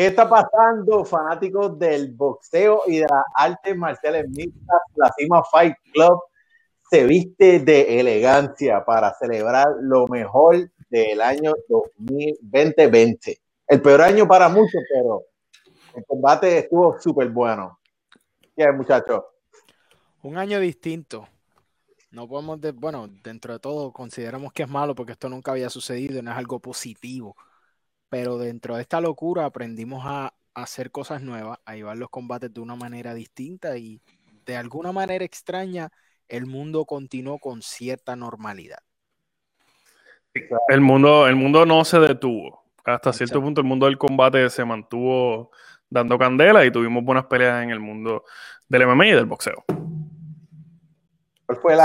¿Qué está pasando, fanáticos del boxeo y de las artes marciales mixtas? La Cima Fight Club se viste de elegancia para celebrar lo mejor del año 2020. El peor año para muchos, pero el combate estuvo súper bueno. ¿Qué muchachos? Un año distinto. No podemos, de, bueno, dentro de todo consideramos que es malo porque esto nunca había sucedido no es algo positivo. Pero dentro de esta locura aprendimos a, hacer cosas nuevas, a llevar los combates de una manera distinta y de alguna manera extraña el mundo continuó con cierta normalidad. El mundo, el mundo no se detuvo. Hasta cierto punto el mundo del combate se mantuvo dando candela y tuvimos buenas peleas en el mundo del MMA y del boxeo. ¿Cuál fue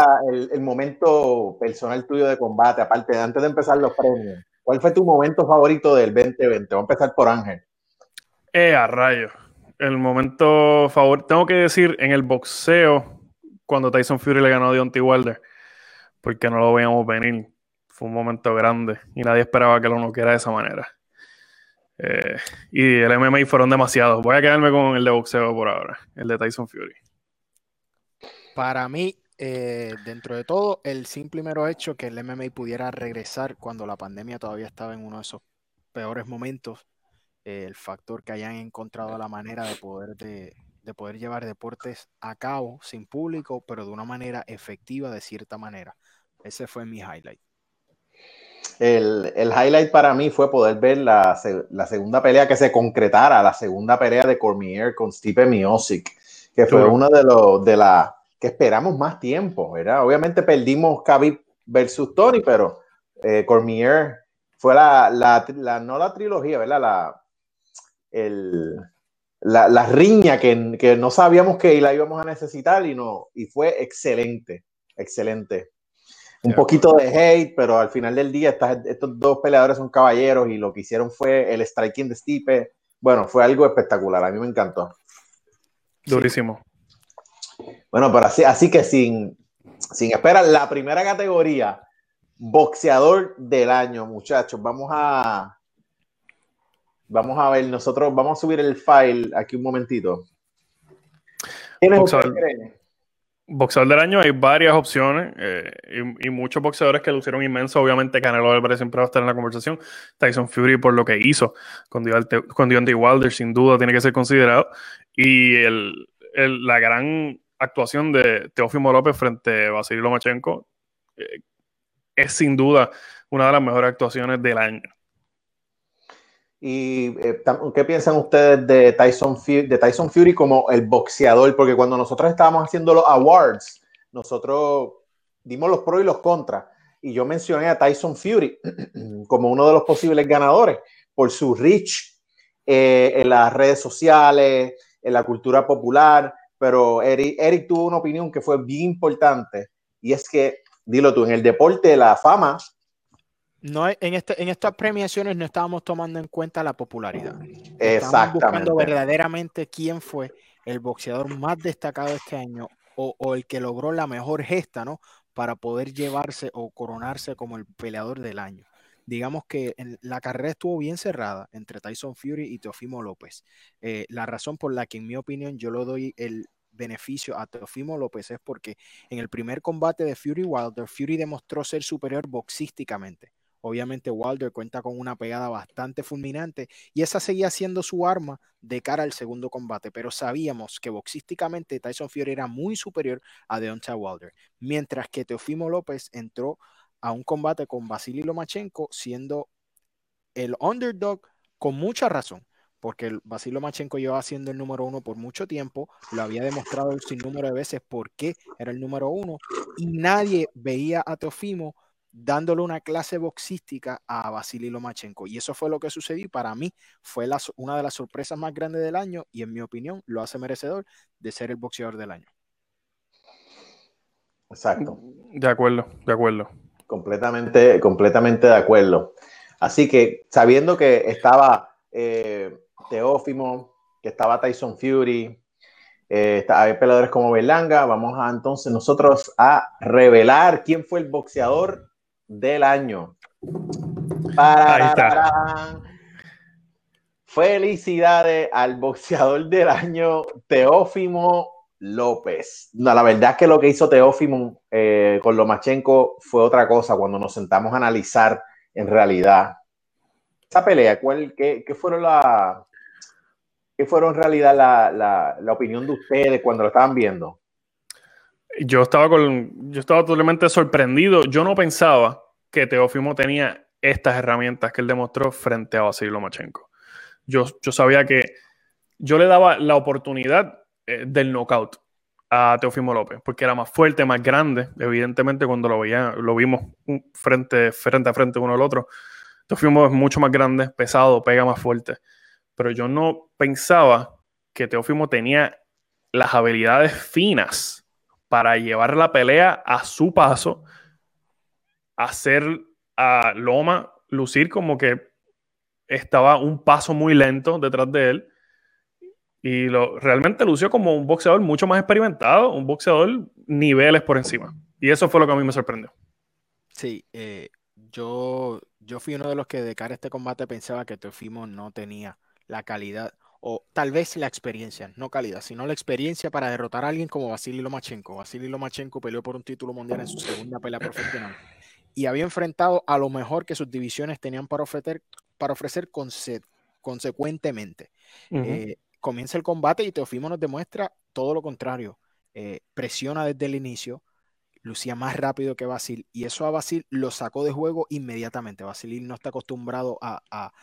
el, momento personal tuyo de combate, aparte de antes de empezar los premios? ¿Cuál fue tu momento favorito del 2020? Vamos a empezar por Ángel. Eh, a rayo. El momento favorito, tengo que decir, en el boxeo, cuando Tyson Fury le ganó a Deontay Wilder, porque no lo veíamos venir. Fue un momento grande y nadie esperaba que lo noqueara de esa manera. Eh, y el MMA fueron demasiados. Voy a quedarme con el de boxeo por ahora, el de Tyson Fury. Para mí, eh, dentro de todo, el simple mero hecho que el MMA pudiera regresar cuando la pandemia todavía estaba en uno de esos peores momentos, eh, el factor que hayan encontrado la manera de poder de, de poder llevar deportes a cabo sin público, pero de una manera efectiva, de cierta manera. Ese fue mi highlight. El, highlight para mí fue poder ver la, segunda pelea que se concretara, la segunda pelea de Cormier con Stipe Miocic, que fue uno de los de la que esperamos más tiempo, ¿verdad? Obviamente perdimos Khabib versus Tony, pero eh, Cormier fue la, la, no la trilogía, ¿verdad? La, el, la, riña que, que, no sabíamos que la íbamos a necesitar y, no, y fue excelente, excelente. Un poquito de hate, pero al final del día estos dos peleadores son caballeros y lo que hicieron fue el striking de Stipe. Bueno, fue algo espectacular, a mí me encantó. Durísimo. Bueno, pero así, así que sin, sin esperar, la primera categoría, boxeador del año, muchachos. Vamos a, Vamos a ver, nosotros vamos a subir el file aquí un momentito. boxeador, del año hay varias opciones eh, y, muchos boxeadores que lucieron inmenso. Obviamente, Canelo Álvarez siempre va a estar en la conversación. Tyson Fury, por lo que hizo con, Deontay Wilder, sin duda tiene que ser considerado. Y el, la gran actuación de Teófimo López frente a Vasily Lomachenko eh, es sin duda una de las mejores actuaciones del año. ¿Y eh, qué piensan ustedes de Tyson, Fury, de Tyson Fury como el boxeador? Porque cuando nosotros estábamos haciendo los awards, nosotros dimos los pros y los contras. Y yo mencioné a Tyson Fury como uno de los posibles ganadores por su reach eh, en las redes sociales, en la cultura popular. Pero Eric, Eric tuvo una opinión que fue bien importante y es que, dilo tú, en el deporte de la fama no, en, este, en estas premiaciones no estábamos tomando en cuenta la popularidad. Exactamente. Estábamos buscando verdaderamente quién fue el boxeador más destacado este año o, el que logró la mejor gesta, ¿no? Para poder llevarse o coronarse como el peleador del año. Digamos que la carrera estuvo bien cerrada entre Tyson Fury y Teofimo López. Eh, la razón por la que, en mi opinión, yo lo doy el beneficio a Teofimo López es porque en el primer combate de Fury Wilder, Fury demostró ser superior boxísticamente Obviamente Wilder cuenta con una pegada bastante fulminante y esa seguía siendo su arma de cara al segundo combate, pero sabíamos que boxísticamente Tyson Fury era muy superior a Deontay Wilder, mientras que Teofimo López entró a un combate con Vasily Lomachenko siendo el underdog con mucha razón, porque Vasily Lomachenko llevaba siendo el número uno por mucho tiempo, lo había demostrado un sinnúmero de veces por qué era el número uno, y nadie veía a Teofimo dándole una clase boxística a Vasily Lomachenko. Y eso fue lo que sucedió y para mí fue una de las sorpresas más grandes del año y en mi opinión lo hace merecedor de ser el boxeador del año. Exacto. De acuerdo, de acuerdo. Completamente, completamente de acuerdo. Así que sabiendo que estaba eh, Teófimo, que estaba Tyson Fury, eh, hay peleadores como Berlanga, vamos a entonces nosotros a revelar quién fue el boxeador del año. Ahí está. Felicidades al boxeador del año, Teófimo López. No, la verdad es que lo que hizo Teófimo eh, con Lomachenko fue otra cosa cuando nos sentamos a analizar en realidad esa pelea. ¿cuál, qué, fueron la, qué fueron en realidad la, la, opinión de ustedes cuando lo estaban viendo? Yo estaba, con, yo estaba totalmente sorprendido. Yo no pensaba que Teófimo tenía estas herramientas que él demostró frente a Vasily Lomachenko. Yo, yo sabía que yo le daba la oportunidad eh, del knockout a Teofimo López, porque era más fuerte, más grande. Evidentemente, cuando lo, veía, lo vimos frente, frente a frente uno al otro, Teofimo es mucho más grande, pesado, pega más fuerte. Pero yo no pensaba que Teofimo tenía las habilidades finas para llevar la pelea a su paso, hacer a Loma lucir como que estaba un paso muy lento detrás de él y lo, realmente lució como un boxeador mucho más experimentado, un boxeador niveles por encima. Y eso fue lo que a mí me sorprendió. Sí, eh, yo, yo fui uno de los que de cara a este combate pensaba que Teofimo no tenía la calidad, o tal vez la experiencia, no calidad, sino la experiencia para derrotar a alguien como Vasily Lomachenko. Vasily Lomachenko peleó por un título mundial en su segunda pelea profesional y había enfrentado a lo mejor que sus divisiones tenían para ofrecer, para ofrecer consecuentemente comienza el combate y Teofimo nos demuestra todo lo contrario. Eh, presiona desde el inicio, lucía más rápido que Basil y eso a Basil lo sacó de juego inmediatamente. Basil no está acostumbrado a, a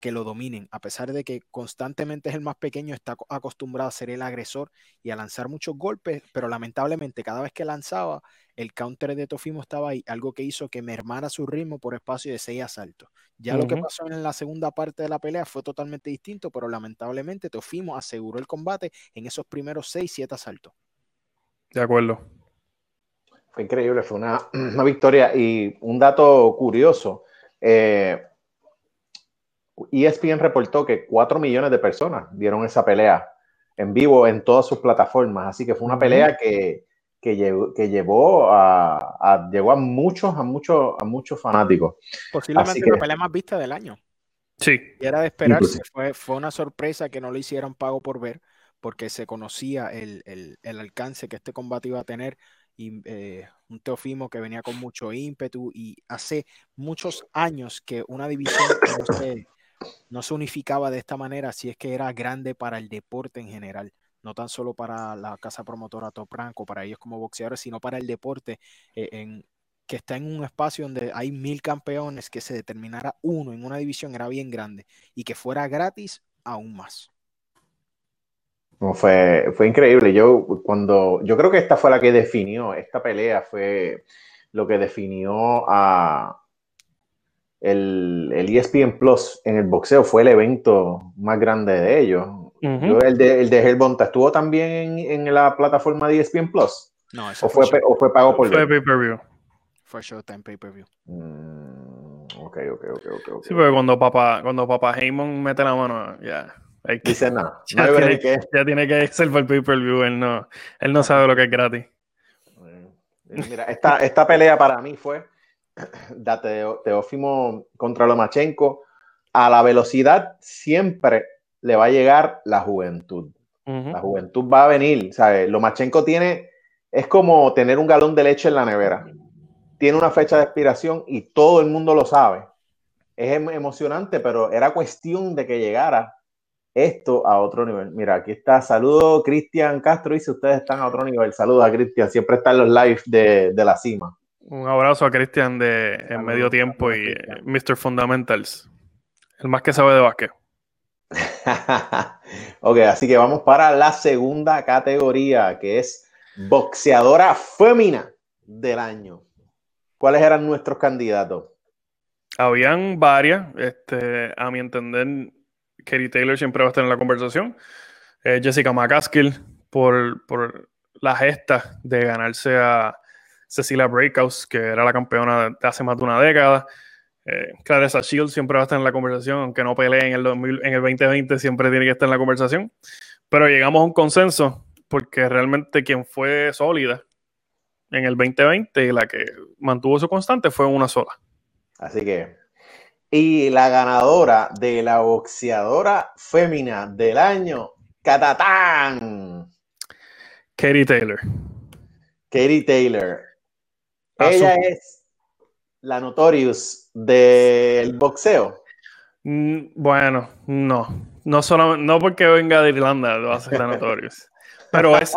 que lo dominen, a pesar de que constantemente es el más pequeño, está acostumbrado a ser el agresor y a lanzar muchos golpes, pero lamentablemente cada vez que lanzaba, el counter de Tofimo estaba ahí, algo que hizo que mermara su ritmo por espacio de seis asaltos. Ya lo que pasó en la segunda parte de la pelea fue totalmente distinto, pero lamentablemente Tofimo aseguró el combate en esos primeros seis, siete asaltos. De acuerdo. Fue increíble, fue una, una victoria y un dato curioso. Eh, ESPN reportó que 4 millones de personas vieron esa pelea en vivo en todas sus plataformas, así que fue una pelea que, que, llevó, que llevó a, llegó a muchos, a muchos, a muchos fanáticos. Posiblemente la pelea más vista del año. Sí. Y era de esperarse, fue, fue una sorpresa que no le hicieran pago por ver, porque se conocía el, el, el alcance que este combate iba a tener y eh, un Teofimo que venía con mucho ímpetu y hace muchos años que una división no se, no se unificaba de esta manera si es que era grande para el deporte en general, no tan solo para la casa promotora Top Rank o para ellos como boxeadores, sino para el deporte eh, que está en un espacio donde hay mil campeones, que se determinara uno en una división era bien grande y que fuera gratis aún más. fue, fue increíble. Yo cuando yo creo que esta fue la que definió esta pelea, fue lo que definió a, el, el, ESPN Plus en el boxeo fue el evento más grande de ellos. el de, el de Hellbonta estuvo también en, en, la plataforma de ESPN Plus. No, eso o fue, o fue pago por Fue pay-per-view. Fue Showtime pay-per-view. Mm, ok, ok, ok, ok. Sí, pero cuando papá, cuando papá Heyman mete la mano, ya. Dice nada. Ya, no tiene, que... ya tiene que ser por pay-per-view. Él no, él no sabe lo que es gratis. Mira, esta, esta pelea para mí fue de Teófimo contra Lomachenko, a la velocidad siempre le va a llegar la juventud. La juventud va a venir. ¿sabes? Lomachenko tiene, es como tener un galón de leche en la nevera. Tiene una fecha de expiración y todo el mundo lo sabe. Es em, emocionante, pero era cuestión de que llegara esto a otro nivel. Mira, aquí está. Saludo Cristian Castro. Dice: Ustedes están a otro nivel. Saludos a Cristian. Siempre está en los lives de, de la cima. Un abrazo a Cristian de en medio tiempo y Mr. Fundamentals, el más que sabe de básquet. ok, así que vamos para la segunda categoría, que es boxeadora fémina del año. ¿Cuáles eran nuestros candidatos? Habían varias. Este, a mi entender, Katie Taylor siempre va a estar en la conversación. Eh, Jessica McCaskill por, por la gesta de ganarse a Cecilia Breakhouse, que era la campeona de hace más de una década. Eh, Clarissa Shields siempre va a estar en la conversación, aunque no pelee en el, en el 2020, siempre tiene que estar en la conversación. Pero llegamos a un consenso, porque realmente quien fue sólida en el 2020 y la que mantuvo su constante fue una sola. Así que Y la ganadora de la boxeadora fémina del año, Catatán. Katie Taylor. Katie Taylor. Ella es la Notorious del boxeo. Mm, bueno, no. No, solo, no porque venga de Irlanda lo hace la Notorious. Pero es,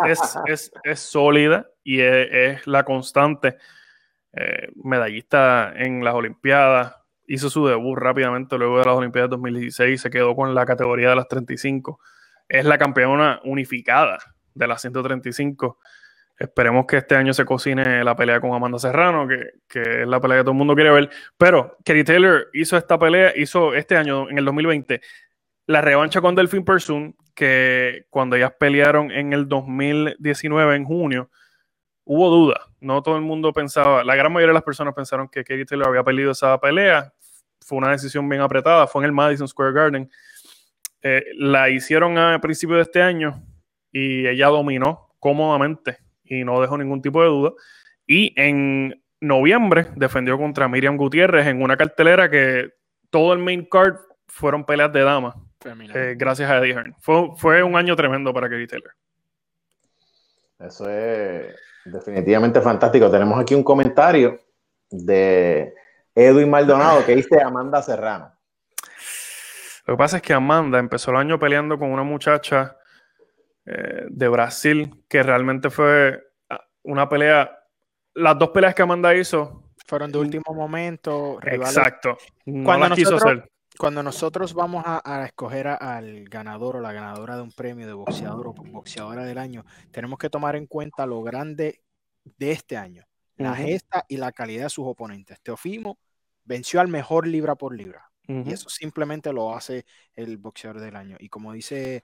es, sólida y es, la constante. Eh, medallista en las Olimpiadas, hizo su debut rápidamente luego de las Olimpiadas 2016, se quedó con la categoría de las 35. Es la campeona unificada de las 135. Esperemos que este año se cocine la pelea con Amanda Serrano, que, es la pelea que todo el mundo quiere ver. Pero Kerry Taylor hizo esta pelea, hizo este año, en el 2020, la revancha con Delphine Persoon, que cuando ellas pelearon en el 2019, en junio, hubo duda. No todo el mundo pensaba, la gran mayoría de las personas pensaron que Katie Taylor había perdido esa pelea. Fue una decisión bien apretada, fue en el Madison Square Garden. Eh, la hicieron a principios de este año y ella dominó cómodamente y no dejó ningún tipo de duda. Y en noviembre defendió contra Miriam Gutiérrez en una cartelera que todo el main card fueron peleas de damas. Eh, gracias a Eddie Hearn. Fue, fue un año tremendo para Katie Taylor. Eso es Definitivamente fantástico. Tenemos aquí un comentario de Edwin Maldonado que dice Amanda Serrano. Lo que pasa es que Amanda empezó el año peleando con una muchacha eh, de Brasil que realmente fue ah, una pelea. Las dos peleas que Amanda hizo fueron de último momento. Exacto. Cuando quiso hacer cuando nosotros vamos a, escoger al ganador o la ganadora de un premio de boxeador o boxeadora del año, tenemos que tomar en cuenta lo grande de este año, la gesta y la calidad de sus oponentes. Teofimo venció al mejor libra por libra. Y eso simplemente lo hace el boxeador del año. Y como dice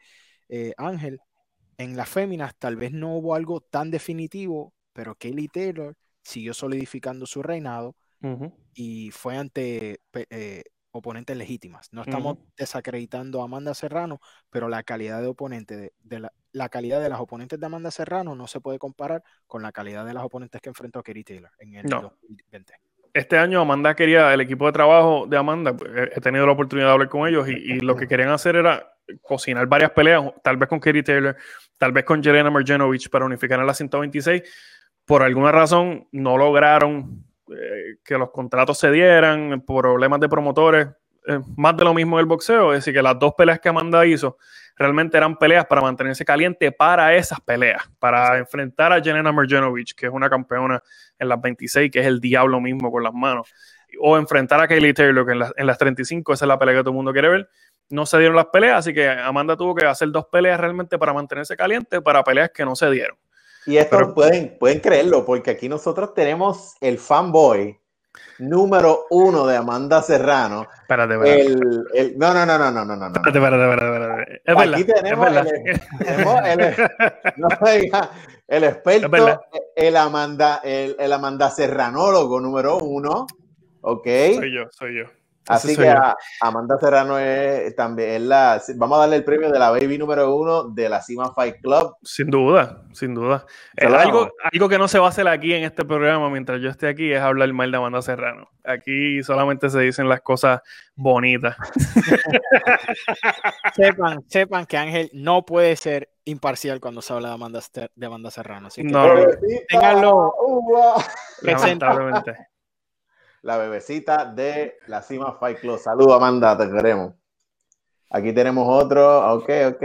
eh, Ángel, en las féminas tal vez no hubo algo tan definitivo, pero Kelly Taylor siguió solidificando su reinado y fue ante eh, oponentes legítimas. No estamos desacreditando a Amanda Serrano, pero la calidad de oponente, de, la, calidad de las oponentes de Amanda Serrano no se puede comparar con la calidad de las oponentes que enfrentó Kerry Taylor en el 2020. Este año Amanda quería, el equipo de trabajo de Amanda, pues, he tenido la oportunidad de hablar con ellos y, lo que querían hacer era cocinar varias peleas, tal vez con Kerry Taylor, tal vez con Jelena Marjanovic para unificar a la 126. Por alguna razón no lograron eh, que los contratos se dieran, problemas de promotores, eh, más de lo mismo en el boxeo, es decir, que las dos peleas que Amanda hizo realmente eran peleas para mantenerse caliente para esas peleas, para enfrentar a Jelena Merjanovic, que es una campeona en las 26, que es el diablo mismo con las manos, o enfrentar a Kaylee Taylor, que en, en las 35, esa es la pelea que todo el mundo quiere ver. No se dieron las peleas, así que Amanda tuvo que hacer dos peleas realmente para mantenerse caliente para peleas que no se dieron. Y esto pueden, pueden creerlo, porque aquí nosotros tenemos el fanboy número uno de Amanda Serrano. Espérate, espérate. El, el, no, no, no, no, no, no, no. Espérate, espérate, espérate. Es aquí tenemos, El, tenemos el, no, el experto, el Amanda, el, el Amanda Serranólogo número uno. ¿Ok? Soy yo, soy yo. Así que Amanda Serrano es también la. Vamos a darle el premio de la baby número uno de la Cima Fight Club. Sin duda, sin duda. algo, algo que no se va a hacer aquí en este programa mientras yo esté aquí es hablar mal de Amanda Serrano. Aquí solamente se dicen las cosas bonitas. sepan, sepan que Ángel no puede ser imparcial cuando se habla de Amanda, de Amanda Serrano. Así que no, tenganlo lamentablemente la bebecita de la Cima Fight Club. Saludos, Amanda, te queremos. Aquí tenemos otro, ok, ok.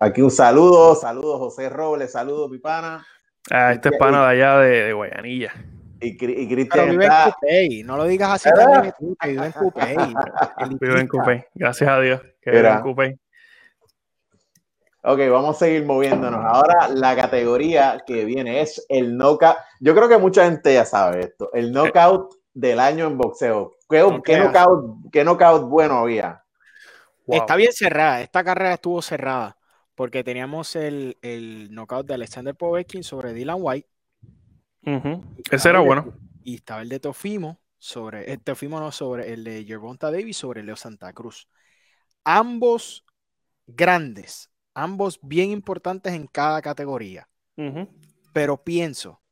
Aquí un saludo, saludos José Robles, saludos Pipana. Ah, este es pana de allá de, Guayanilla. Y, Cristian vive en Cupey, no lo digas así vive en Cupey. Vive en Cupey, gracias a Dios que vive en Cupey. Ok, vamos a seguir moviéndonos. Ahora la categoría que viene es el knockout. Yo creo que mucha gente ya sabe esto. El knockout del año en boxeo. ¿Qué, qué, knockout, bueno había? Está bien cerrada. Esta carrera estuvo cerrada porque teníamos el, el knockout de Alexander Povetkin sobre Dylan White. Ese era bueno. Y estaba el de Tofimo sobre, el Tofimo no, sobre el de Gervonta Davis sobre Leo Santa Cruz. Ambos grandes, ambos bien importantes en cada categoría. Pero pienso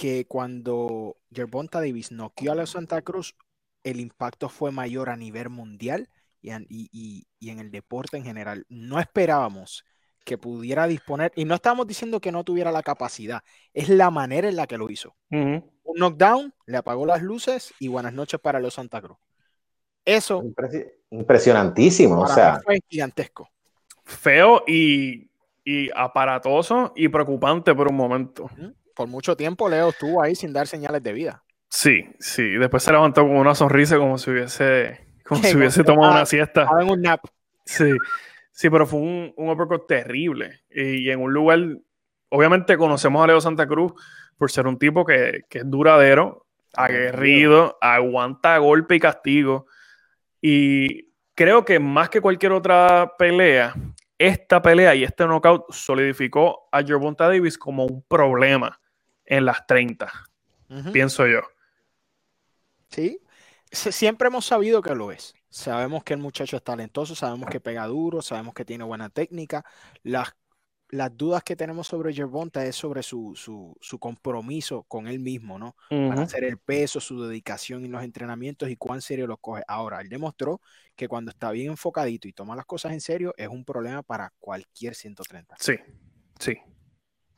que cuando Gervonta Davis noqueó a la Santa Cruz, el impacto fue mayor a nivel mundial y, en el deporte en general. No esperábamos que pudiera disponer, y no estamos diciendo que no tuviera la capacidad, es la manera en la que lo hizo. Un knockdown, le apagó las luces y buenas noches para los Santa Cruz. Eso. Impresionantísimo, o sea. Fue gigantesco. Feo y, y, aparatoso y preocupante por un momento. Por mucho tiempo Leo estuvo ahí sin dar señales de vida. Sí, sí. Después se levantó con una sonrisa como si hubiese, como si hubiese tomado una siesta. En un nap. Sí, sí, pero fue un, un uppercut terrible. Y, en un lugar, obviamente conocemos a Leo Santa Cruz por ser un tipo que, que es duradero, aguerrido, aguanta golpe y castigo. Y creo que más que cualquier otra pelea, esta pelea y este knockout solidificó a Gervonta Davis como un problema en las 30, pienso yo. Sí, siempre hemos sabido que lo es. Sabemos que el muchacho es talentoso, sabemos que pega duro, sabemos que tiene buena técnica. Las las dudas que tenemos sobre Gervonta es sobre su, compromiso con él mismo, ¿no? Para hacer el peso, su dedicación en los entrenamientos y cuán serio lo coge. Ahora, él demostró que cuando está bien enfocadito y toma las cosas en serio, es un problema para cualquier 130. Sí, sí.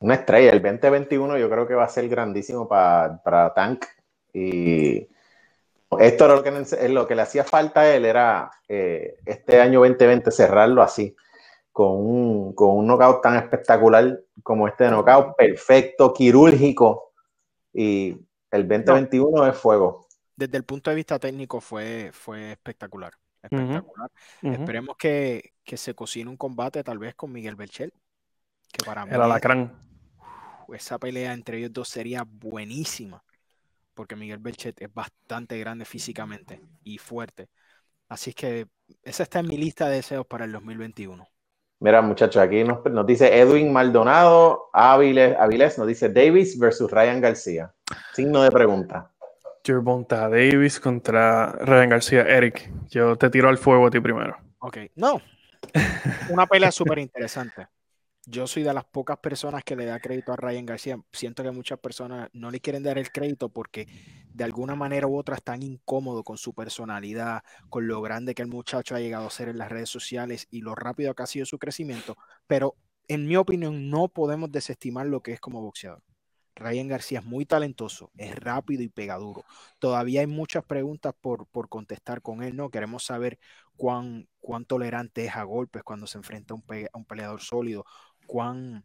Una estrella. El 2021 yo creo que va a ser grandísimo para, Tank. Y esto era lo que, lo que le hacía falta a él, era eh, este año 2020 cerrarlo así con un, con un knockout tan espectacular como este knockout, perfecto, quirúrgico, y el 2021 es fuego. Desde el punto de vista técnico fue, fue espectacular. espectacular. Esperemos que, se cocine un combate tal vez con Miguel Belchel. Que para el alacrán. Esa pelea entre ellos dos sería buenísima. Porque Miguel Belchet es bastante grande físicamente y fuerte. Así que esa está en mi lista de deseos para el 2021. Mira, muchachos, aquí nos, dice Edwin Maldonado, Aviles, nos dice Davis versus Ryan García. Signo de pregunta. Gervonta Davis contra Ryan García. Eric, yo te tiro al fuego a ti primero. Ok, no. Una pelea súper interesante yo soy de las pocas personas que le da crédito a Ryan García. Siento que muchas personas no le quieren dar el crédito porque de alguna manera u otra están incómodos con su personalidad, con lo grande que el muchacho ha llegado a ser en las redes sociales y lo rápido que ha sido su crecimiento. Pero en mi opinión no podemos desestimar lo que es como boxeador. Ryan García es muy talentoso, es rápido y pegaduro. Todavía hay muchas preguntas por, por contestar con él, ¿no? Queremos saber cuán, tolerante es a golpes cuando se enfrenta a un peleador sólido, cuán,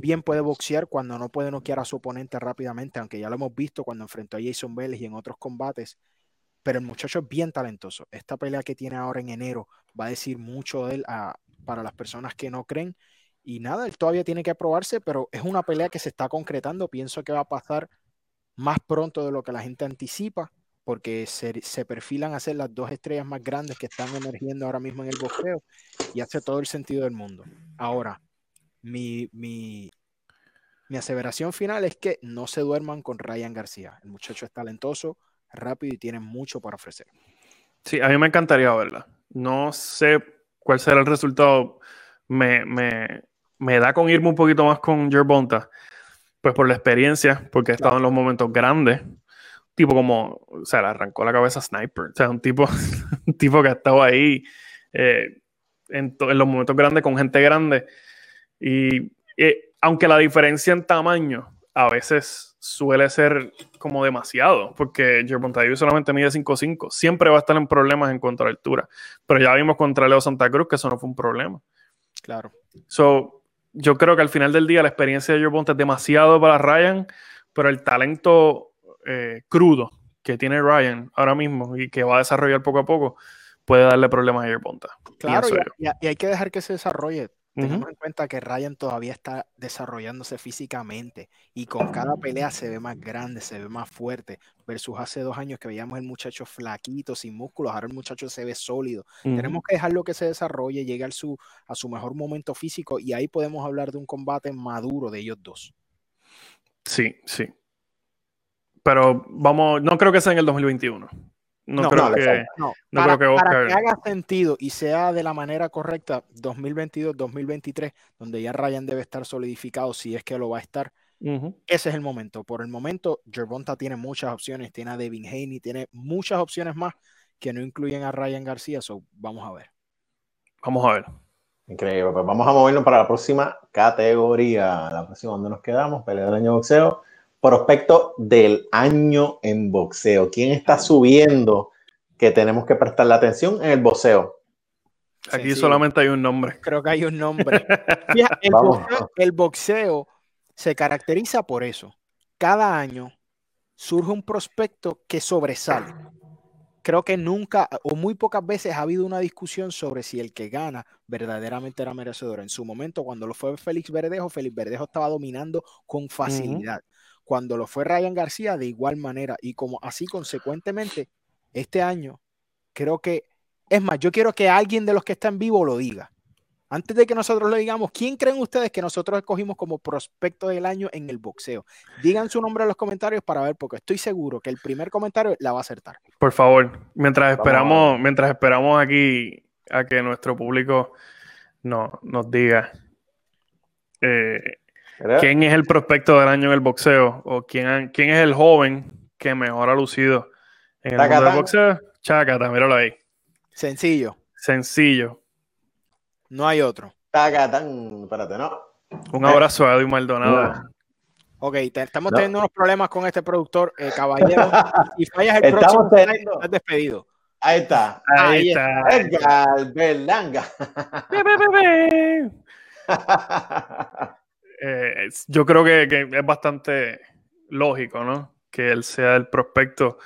bien puede boxear cuando no puede noquear a su oponente rápidamente, aunque ya lo hemos visto cuando enfrentó a Jason Vélez y en otros combates. Pero el muchacho es bien talentoso. Esta pelea que tiene ahora en enero va a decir mucho de él para las personas que no creen. Y nada, él todavía tiene que probarse, pero es una pelea que se está concretando. Pienso que va a pasar más pronto de lo que la gente anticipa, porque se, se, perfilan a ser las dos estrellas más grandes que están emergiendo ahora mismo en el boxeo y hace todo el sentido del mundo. Ahora, mi, mi, aseveración final es que no se duerman con Ryan García. El muchacho es talentoso, rápido y tiene mucho para ofrecer. Sí, a mí me encantaría verla. No sé cuál será el resultado. Me, da con irme un poquito más con Jerbonta, pues por la experiencia, porque he estado en los momentos grandes. Tipo como, o sea, le arrancó la cabeza a Sniper. O sea, un tipo, un tipo que ha estado ahí eh, en, en los momentos grandes con gente grande y eh, aunque la diferencia en tamaño a veces suele ser como demasiado, porque Gervonta solamente mide 5'5, siempre va a estar en problemas en cuanto a la altura. Pero ya vimos contra Leo Santa Cruz que eso no fue un problema. Claro. So, yo creo que al final del día la experiencia de Gervonta es demasiado para Ryan, pero el talento eh, crudo que tiene Ryan ahora mismo y que va a desarrollar poco a poco puede darle problemas a Gervonta. Claro, y, hay que dejar que se desarrolle. Tengamos en cuenta que Ryan todavía está desarrollándose físicamente y con cada pelea se ve más grande, se ve más fuerte, versus hace dos años que veíamos el muchacho flaquito, sin músculos, ahora el muchacho se ve sólido. Tenemos que dejarlo que se desarrolle, llegue a su, a su mejor momento físico y ahí podemos hablar de un combate maduro de ellos dos. Sí, sí. Pero vamos, no creo que sea en el 2021. No, creo que, no. para, que para que haga sentido y sea de la manera correcta 2022-2023, donde ya Ryan debe estar solidificado si es que lo va a estar, Ese es el momento. Por el momento, Gervonta tiene muchas opciones, tiene a Devin Haney, tiene muchas opciones más que no incluyen a Ryan García. So, vamos a ver. Vamos a ver. Increíble. Pues vamos a movernos para la próxima categoría. La próxima donde nos quedamos, pelea del año boxeo. Prospecto del año en boxeo. ¿Quién está subiendo que tenemos que prestarle atención en el boxeo? Aquí solamente hay un nombre. Creo que hay un nombre. el boxeo se caracteriza por eso. Cada año surge un prospecto que sobresale creo que nunca o muy pocas veces ha habido una discusión sobre si el que gana verdaderamente era merecedor. En su momento, cuando lo fue Félix Verdejo, Félix Verdejo estaba dominando con facilidad. Cuando lo fue Ryan García, de igual manera. Y como así, consecuentemente, este año, creo que, es más, yo quiero que alguien de los que está en vivo lo diga. Antes de que nosotros lo digamos, ¿quién creen ustedes que nosotros escogimos como prospecto del año en el boxeo? Digan su nombre en los comentarios para ver, porque estoy seguro que el primer comentario la va a acertar. Por favor, mientras esperamos, mientras esperamos aquí a que nuestro público no, nos diga eh, quién es el prospecto del año en el boxeo o quién, quién es el joven que mejor ha lucido en el mundo del boxeo. Chacata, míralo ahí. Sencillo. Sencillo. No hay otro. tan, espérate, ¿no? Un abrazo a Edwin Maldonado. Ok, estamos teniendo unos problemas con este productor, eh, caballero. y fallas el próximo, teniendo... estás despedido. Ahí está. Ahí, está. Edgar Berlanga. eh, yo creo que, es bastante lógico, ¿no? Que él sea el prospecto.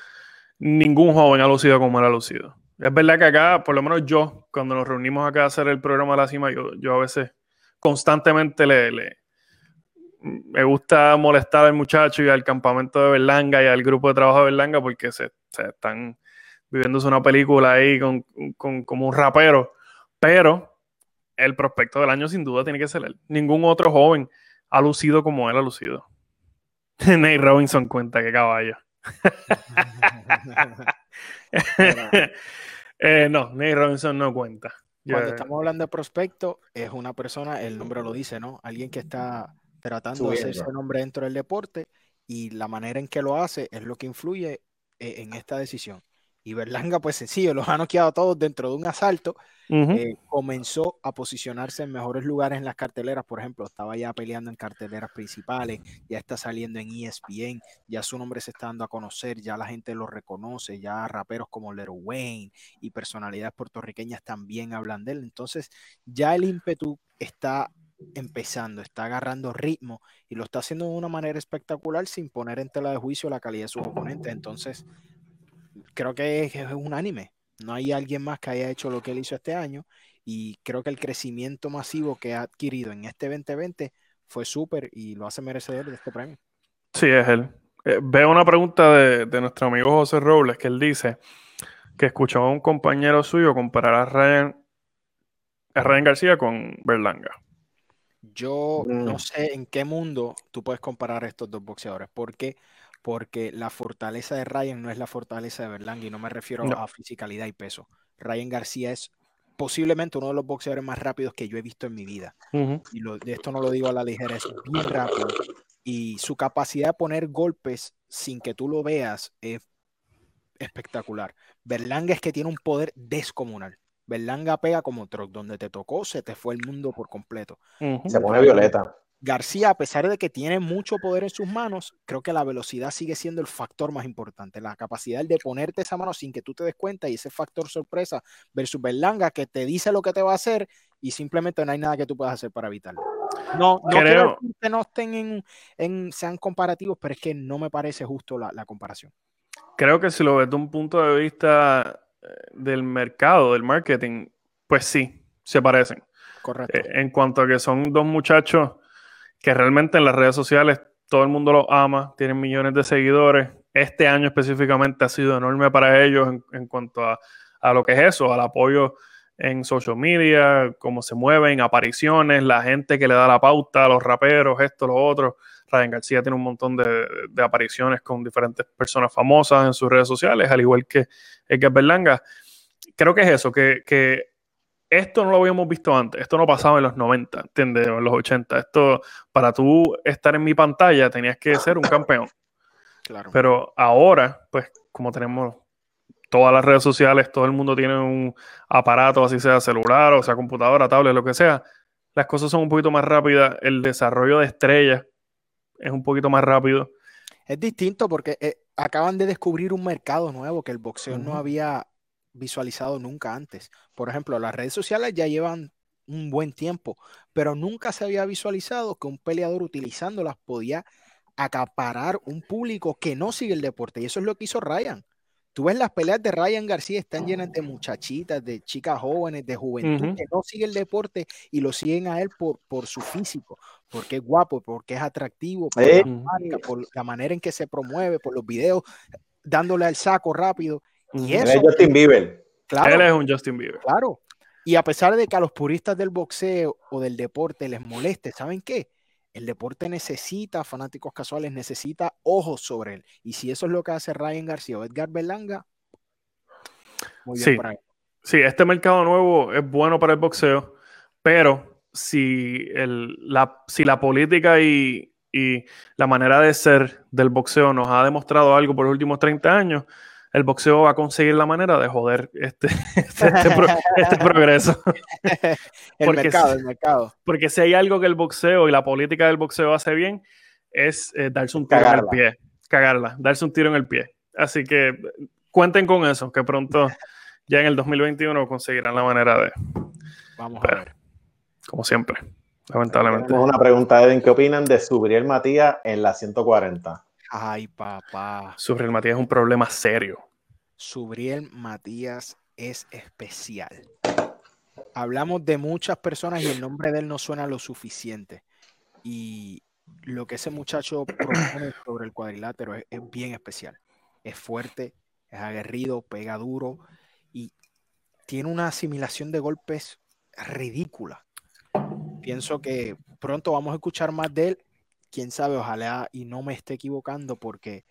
Ningún joven ha lucido como él ha lucido. Es verdad que acá, por lo menos yo, cuando nos reunimos acá a hacer el programa de la cima, yo, yo a veces constantemente le, le, me gusta molestar al muchacho y al campamento de Berlanga y al grupo de trabajo de Berlanga porque se, se están viviéndose una película ahí con, con, como un rapero. Pero el prospecto del año sin duda tiene que ser él. Ningún otro joven ha lucido como él ha lucido. Nate Robinson cuenta que caballo. Eh, no, Nate Robinson no cuenta. Cuando estamos hablando de prospecto, es una persona, el nombre lo dice, ¿no? Alguien que está tratando de hacerse nombre dentro del deporte y la manera en que lo hace es lo que influye eh, en esta decisión. Y Berlanga, pues sencillo, los ha noqueado a todos dentro de un asalto. Eh, comenzó a posicionarse en mejores lugares en las carteleras. Por ejemplo, estaba ya peleando en carteleras principales, ya está saliendo en ESPN, ya su nombre se está dando a conocer, ya la gente lo reconoce, ya raperos como Lero Wayne y personalidades puertorriqueñas también hablan de él. Entonces, ya el ímpetu está empezando, está agarrando ritmo y lo está haciendo de una manera espectacular sin poner en tela de juicio la calidad de sus oponentes. Entonces, creo que es, es unánime. No hay alguien más que haya hecho lo que él hizo este año y creo que el crecimiento masivo que ha adquirido en este 2020 fue súper y lo hace merecedor de este premio. Sí, es él. Eh, veo una pregunta de, nuestro amigo José Robles que él dice que escuchó a un compañero suyo comparar a Ryan, a Ryan García con Berlanga. Yo no sé en qué mundo tú puedes comparar a estos dos boxeadores, porque porque la fortaleza de Ryan no es la fortaleza de Berlanga y no me refiero a fisicalidad y peso. Ryan García es posiblemente uno de los boxeadores más rápidos que yo he visto en mi vida. Y de esto no lo digo a la ligera, es bien rápido. Y su capacidad de poner golpes sin que tú lo veas es espectacular. Berlanga es que tiene un poder descomunal. Berlanga pega como truck, donde te tocó, se te fue el mundo por completo. Se pone violeta. García, a pesar de que tiene mucho poder en sus manos, creo que la velocidad sigue siendo el factor más importante. La capacidad de ponerte esa mano sin que tú te des cuenta y ese factor sorpresa versus Berlanga que te dice lo que te va a hacer y simplemente no hay nada que tú puedas hacer para evitarlo. No, no creo que no estén en, sean comparativos, pero es que no me parece justo la, comparación. Creo que si lo ves de un punto de vista eh, del mercado, del marketing, pues sí, se parecen. Correcto. Eh, en cuanto a que son dos muchachos que realmente en las redes sociales todo el mundo los ama, tienen millones de seguidores. Este año específicamente ha sido enorme para ellos en, cuanto a, lo que es eso, al apoyo en social media, cómo se mueven, apariciones, la gente que le da la pauta, los raperos, esto, lo otro. Ryan García tiene un montón de, apariciones con diferentes personas famosas en sus redes sociales, al igual que que Berlanga. Creo que es eso, que, que esto no lo habíamos visto antes, esto no pasaba en los 90, ¿entiendes? En los 80. Esto, para tú estar en mi pantalla, tenías que ser un campeón. Claro. Pero ahora, pues, como tenemos todas las redes sociales, todo el mundo tiene un aparato, así sea celular, o sea computadora, tablet, lo que sea, las cosas son un poquito más rápidas, el desarrollo de estrellas es un poquito más rápido. Es distinto porque eh, acaban de descubrir un mercado nuevo que el boxeo no había visualizado nunca antes. Por ejemplo, las redes sociales ya llevan un buen tiempo, pero nunca se había visualizado que un peleador utilizándolas podía acaparar un público que no sigue el deporte. Y eso es lo que hizo Ryan. Tú ves las peleas de Ryan García, están llenas de muchachitas, de chicas jóvenes, de juventud que no sigue el deporte y lo siguen a él por, por su físico, porque es guapo, porque es atractivo, por Eh. la marca, por la manera en que se promueve, por los videos, dándole al saco rápido. Y. Él eso, es Justin Bieber. claro, Él es un Justin Bieber. Claro. Y a pesar de que a los puristas del boxeo o del deporte les moleste, ¿saben qué? El deporte necesita fanáticos casuales, necesita ojos sobre él. Y si eso es lo que hace Ryan García o Edgar Berlanga, muy bien Sí. por ahí. Sí, este mercado nuevo es bueno para el boxeo, pero si, el- la, si la política y, y la manera de ser del boxeo nos ha demostrado algo por los últimos 30 años, el boxeo va a conseguir la manera de joder este, este, este pro- este progreso. el Porque mercado, el mercado. Porque si hay algo que el boxeo y la política del boxeo hace bien, es eh, darse un tiro en el pie. Cagarla, darse un tiro en el pie. Así que eh, cuenten con eso, que pronto, ya en el 2021, conseguirán la manera de, Vamos Pero- a ver. como siempre, lamentablemente. Tenemos una pregunta, Eden. ¿Qué opinan de Subriel Matías en la 140? Ay, papá. Sufrir Matías es un problema serio. Subriel Matías es especial. Hablamos de muchas personas y el nombre de él no suena lo suficiente. Y lo que ese muchacho propone sobre el cuadrilátero es, es bien especial. Es fuerte, es aguerrido, pega duro y tiene una asimilación de golpes ridícula. Pienso que pronto vamos a escuchar más de él. Quién sabe, ojalá y no me esté equivocando porque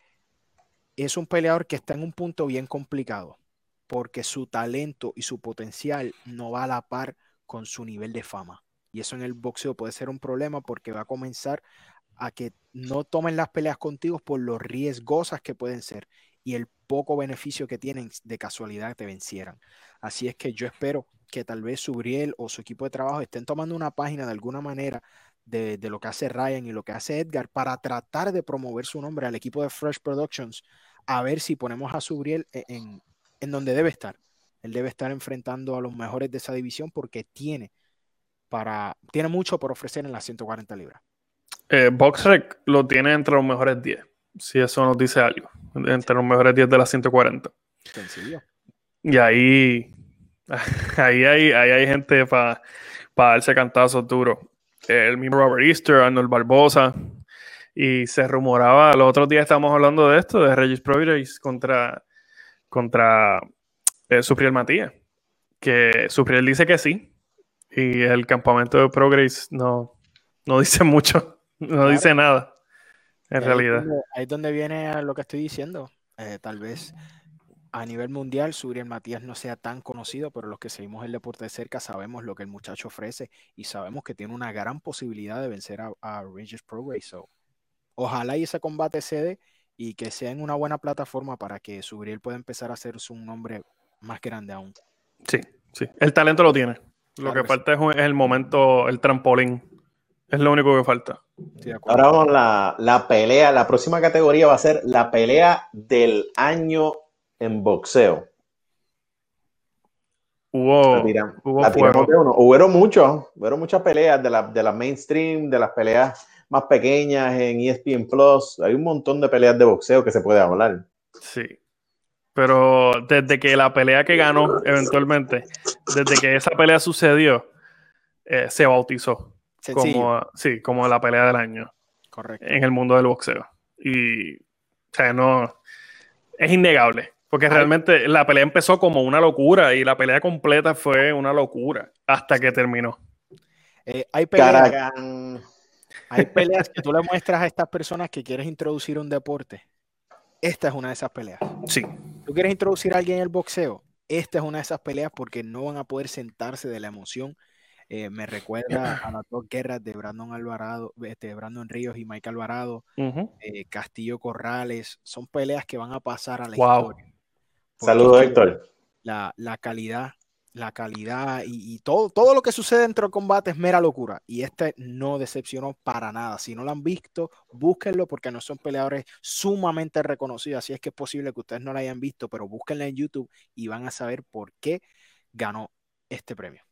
es un peleador que está en un punto bien complicado, porque su talento y su potencial no va a la par con su nivel de fama. Y eso en el boxeo puede ser un problema porque va a comenzar a que no tomen las peleas contigo por lo riesgosas que pueden ser y el poco beneficio que tienen de casualidad te vencieran. Así es que yo espero que tal vez Subriel o su equipo de trabajo estén tomando una página de alguna manera de, de, lo que hace Ryan y lo que hace Edgar para tratar de promover su nombre al equipo de Fresh Productions a ver si ponemos a Subriel en, en donde debe estar. Él debe estar enfrentando a los mejores de esa división porque tiene para tiene mucho por ofrecer en las 140 libras. Eh, BoxRec lo tiene entre los mejores 10, si eso nos dice algo, entre los mejores 10 de las 140. Sencillo. Y ahí, ahí, hay, ahí hay gente para pa darse cantazos duros. El mismo Robert Easter, Arnold Barbosa. Y se rumoraba, los otros días estábamos hablando de esto, de Regis Progress contra, contra eh, Supriel Matías. Que Supriel dice que sí. Y el campamento de Progress no, no dice mucho, no Claro. dice nada. En Ahí es realidad. donde- ahí es donde viene lo que estoy diciendo. Eh, tal vez a nivel mundial Suriel Matías no sea tan conocido, pero los que seguimos el deporte de cerca sabemos lo que el muchacho ofrece y sabemos que tiene una gran posibilidad de vencer a, a Rangers Progress. So, ojalá y ese combate se dé y que sea en una buena plataforma para que Suriel pueda empezar a hacerse un nombre más grande aún. Sí, sí. El talento lo tiene. Lo Claro que que falta es, un- es el momento, el trampolín. Es lo único que falta. Ahora vamos a la, la pelea. La próxima categoría va a ser la pelea del año en boxeo. Hubo, La hubo la fuego. uno. Hubieron muchos, hubieron muchas peleas de las de las mainstream, de las peleas más pequeñas en ESPN Plus. Hay un montón de peleas de boxeo que se puede hablar. Sí. Pero desde que la pelea que ganó, eventualmente, desde que esa pelea sucedió, eh, se bautizó Sencillo, como, sí, como la pelea del año correcto. en el mundo del boxeo. Y, o sea, no, es innegable. Porque Ay. realmente la pelea empezó como una locura y la pelea completa fue una locura hasta que terminó. Eh, hay peleas, hay peleas que tú le muestras a estas personas que quieres introducir un deporte. Esta es una de esas peleas. Sí, Tú quieres introducir a alguien en el boxeo, esta es una de esas peleas porque no van a poder sentarse de la emoción. Eh, me recuerda a las dos guerras de Brandon Alvarado, este, Brandon Ríos y Mike Alvarado, eh, Castillo Corrales. Son peleas que van a pasar a la historia. Saludos, Héctor. La, la calidad la calidad y, todo, todo lo que sucede dentro del combate es mera locura. Y este no decepcionó para nada. Si no lo han visto, búsquenlo porque no son peleadores sumamente reconocidos. Así es que es posible que ustedes no lo hayan visto, pero búsquenlo en YouTube y van a saber por qué ganó este premio.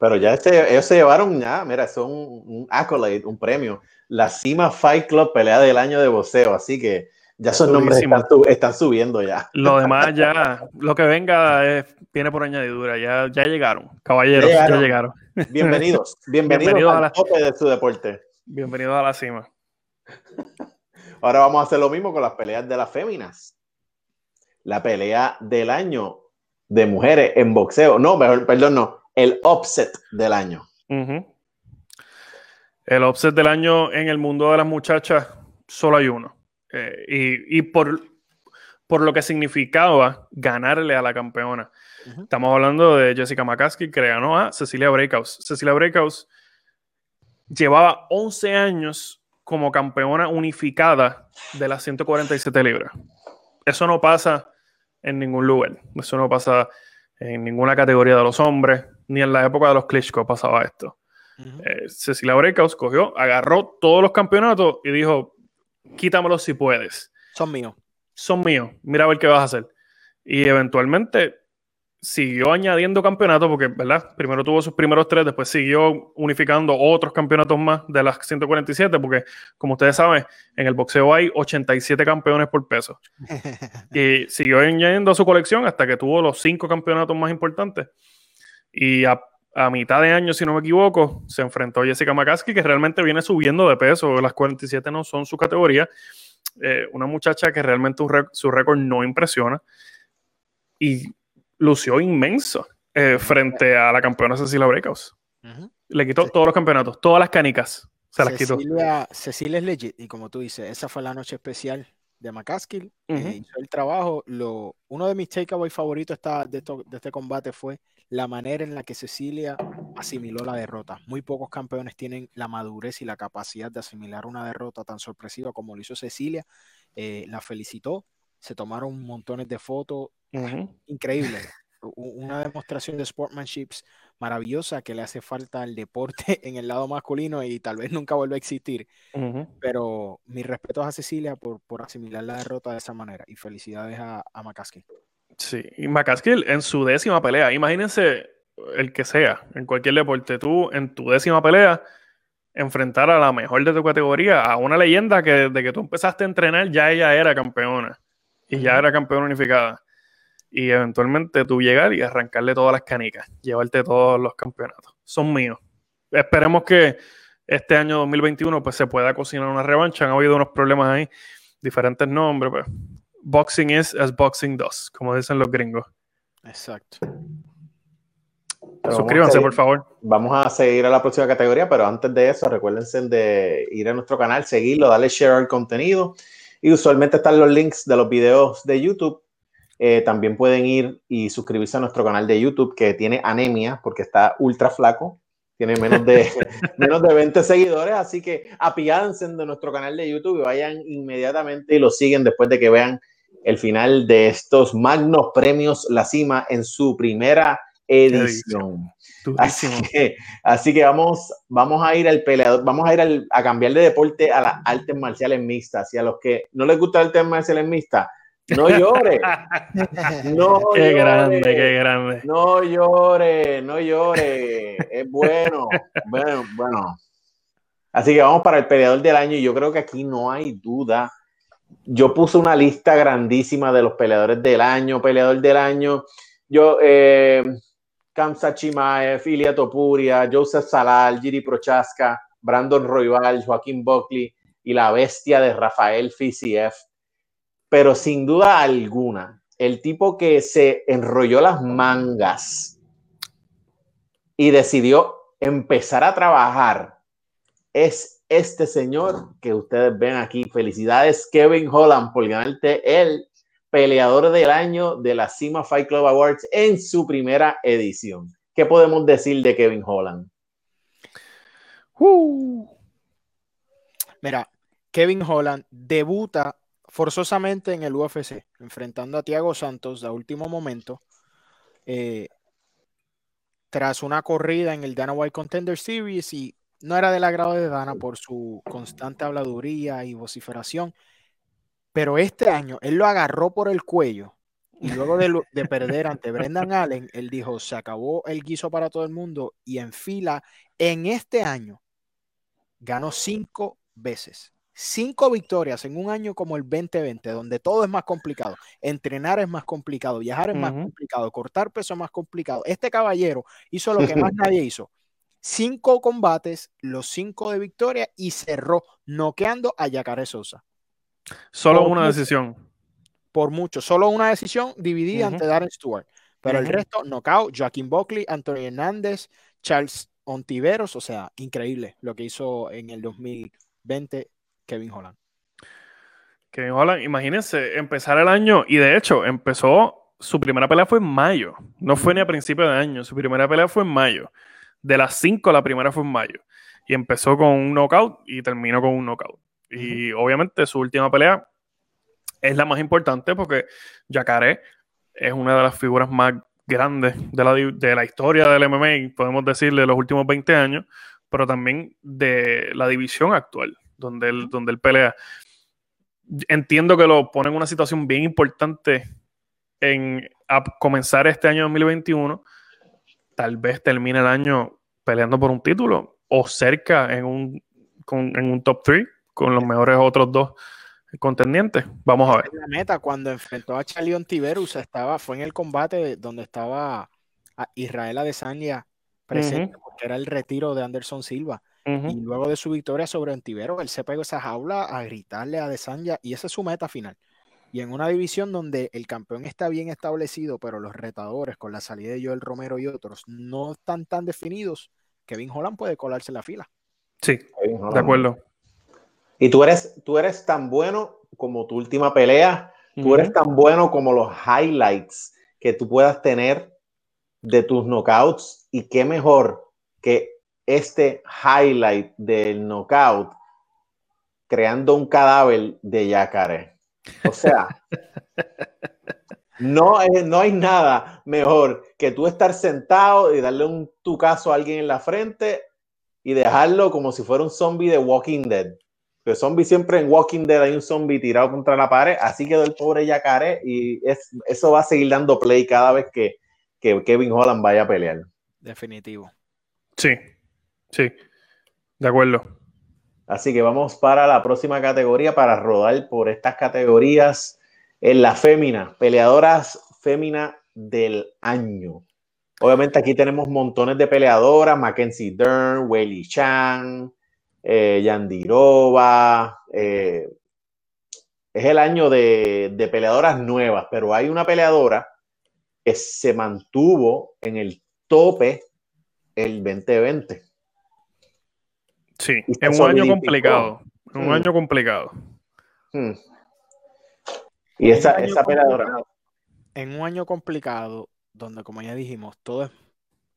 Pero ya este, ellos se llevaron, ya, mira, son un accolade, un premio. La Cima Fight Club, pelea del año de boxeo. Así que ya esos nombres están, subiendo ya. Lo demás ya, lo que venga es, viene por añadidura, ya, ya llegaron, caballeros, ya llegaron. Bienvenidos, bienvenidos, al tope de su deporte. Bienvenidos a la cima. Ahora vamos a hacer lo mismo con las peleas de las féminas. La pelea del año de mujeres en boxeo. No, mejor, perdón, no. El offset del año. El offset del año en el mundo de las muchachas, solo hay uno. Eh, y, por, por lo que significaba ganarle a la campeona. Estamos hablando de Jessica McCaskey, que ganó a Cecilia Breakhouse. Cecilia Breakhouse llevaba 11 años como campeona unificada de las 147 libras. Eso no pasa en ningún lugar. Eso no pasa en ninguna categoría de los hombres, ni en la época de los Klitschko pasaba esto. Eh, Cecilia Breakhouse cogió, agarró todos los campeonatos y dijo, quítamelos si puedes. Son míos. Son míos. Mira a ver qué vas a hacer. Y eventualmente siguió añadiendo campeonatos, porque, ¿verdad? Primero tuvo sus primeros tres, después siguió unificando otros campeonatos más de las 147, porque, como ustedes saben, en el boxeo hay 87 campeones por peso. y siguió añadiendo a su colección hasta que tuvo los cinco campeonatos más importantes. Y a a mitad de año, si no me equivoco, se enfrentó a Jessica McCaskey, que realmente viene subiendo de peso. Las 47 no son su categoría. Eh, una muchacha que realmente su récord no impresiona. Y lució inmenso eh, frente a la campeona Cecilia Breakhouse. Le quitó todos los campeonatos, todas las canicas. Se las quitó. Cecilia es legit. Y como tú dices, esa fue la noche especial de McCaskill. Eh, hizo el trabajo. Lo, uno de mis takeaways favoritos de, de este combate fue la manera en la que Cecilia asimiló la derrota. Muy pocos campeones tienen la madurez y la capacidad de asimilar una derrota tan sorpresiva como lo hizo Cecilia. Eh, la felicitó, se tomaron montones de fotos, increíble. Una demostración de sportsmanship maravillosa que le hace falta al deporte en el lado masculino y tal vez nunca vuelva a existir. Pero mis respetos a Cecilia por, por, asimilar la derrota de esa manera y felicidades a, a Sí, y McCaskill en su décima pelea, imagínense el que sea, en cualquier deporte, tú en tu décima pelea, enfrentar a la mejor de tu categoría, a una leyenda que desde que tú empezaste a entrenar ya ella era campeona y ya era campeona unificada. Y eventualmente tú llegar y arrancarle todas las canicas, llevarte todos los campeonatos. Son míos. Esperemos que este año 2021 pues se pueda cocinar una revancha. Han habido unos problemas ahí, diferentes nombres, pues boxing is as boxing does, como dicen los gringos. Exacto. Suscríbanse, por favor. Vamos a seguir a la próxima categoría, pero antes de eso, recuérdense de ir a nuestro canal, seguirlo, darle share al contenido. Y usualmente están los links de los videos de YouTube. Eh, también pueden ir y suscribirse a nuestro canal de YouTube que tiene anemia porque está ultra flaco. Tiene menos de, menos de 20 seguidores, así que apiádense de nuestro canal de YouTube y vayan inmediatamente y lo siguen después de que vean el final de estos magnos premios La Cima en su primera edición. Así que, vamos, vamos a ir al peleador, vamos a ir a cambiar de deporte a las artes marciales mixtas. Y a los que no les gusta el artes marciales mixtas, no llore. No qué grande, qué grande. No llore, no llore. Es bueno. Bueno, bueno. Así que vamos para el peleador del año y yo creo que aquí no hay duda yo puse una lista grandísima de los peleadores del año, peleador del año. Yo, eh, Kamsa Chimaev, Filia Topuria, Joseph Salal, Giri Prochaska, Brandon Royval, Joaquín Buckley y la bestia de Rafael Fisiev. Pero sin duda alguna, el tipo que se enrolló las mangas y decidió empezar a trabajar es este señor que ustedes ven aquí. Felicidades, Kevin Holland, por ganarte el peleador del año de la Cima Fight Club Awards en su primera edición. ¿Qué podemos decir de Kevin Holland? Uh. Mira, Kevin Holland debuta forzosamente en el UFC, enfrentando a Thiago Santos a último momento. Eh, tras una corrida en el Dana White Contender Series y no era del agrado de Dana por su constante habladuría y vociferación, pero este año él lo agarró por el cuello y luego de, de, perder ante Brendan Allen, él dijo, se acabó el guiso para todo el mundo y en fila, en este año, ganó cinco veces. Cinco victorias en un año como el 2020, donde todo es más complicado. Entrenar es más complicado, viajar es más complicado, cortar peso es más complicado. Este caballero hizo lo que más nadie hizo. Cinco combates, los cinco de victoria y cerró noqueando a Yacaré Sosa. Solo por una mucho, decisión. Por mucho, solo una decisión dividida uh -huh. ante Darren Stewart. Pero uh -huh. el resto, knockout, Joaquín Buckley, Antonio Hernández, Charles Ontiveros, o sea, increíble lo que hizo en el 2020 Kevin Holland. Kevin Holland, imagínense, empezar el año, y de hecho, empezó, su primera pelea fue en mayo, no fue ni a principio de año, su primera pelea fue en mayo. De las cinco, la primera fue en mayo. Y empezó con un knockout y terminó con un knockout. Y uh -huh. obviamente su última pelea es la más importante porque Yacaré es una de las figuras más grandes de la, de la historia del MMA, podemos decirle, de los últimos 20 años, pero también de la división actual donde él, donde él pelea. Entiendo que lo pone en una situación bien importante en a comenzar este año 2021. Tal vez termine el año peleando por un título o cerca en un, con, en un top 3 con los mejores otros dos contendientes. Vamos a ver. La meta, cuando enfrentó a Charlie Tiberus, estaba, fue en el combate donde estaba Israel Adesanya presente, uh -huh. porque era el retiro de Anderson Silva. Uh -huh. Y luego de su victoria sobre Antivero, él se pegó esa jaula a gritarle a Desanya y esa es su meta final. Y en una división donde el campeón está bien establecido, pero los retadores con la salida de Joel Romero y otros no están tan definidos, Kevin Holland puede colarse en la fila. Sí, de acuerdo. Y tú eres, tú eres tan bueno como tu última pelea, tú uh -huh. eres tan bueno como los highlights que tú puedas tener de tus knockouts y qué mejor que este highlight del knockout creando un cadáver de yacaré. O sea, no, no hay nada mejor que tú estar sentado y darle un tucazo a alguien en la frente y dejarlo como si fuera un zombie de Walking Dead. Pero zombie siempre en Walking Dead hay un zombie tirado contra la pared, así quedó el pobre yacaré y es, eso va a seguir dando play cada vez que, que Kevin Holland vaya a pelear. Definitivo. Sí, Sí, de acuerdo. Así que vamos para la próxima categoría para rodar por estas categorías en la fémina, peleadoras fémina del año. Obviamente aquí tenemos montones de peleadoras, Mackenzie Dern, Weili Chan, eh, Yandirova. Eh, es el año de, de peleadoras nuevas, pero hay una peleadora que se mantuvo en el tope el 2020 Sí, es un año complicado. Un hmm. año complicado. Hmm. Y esa, esa peleadora. En un año complicado, donde como ya dijimos, todo es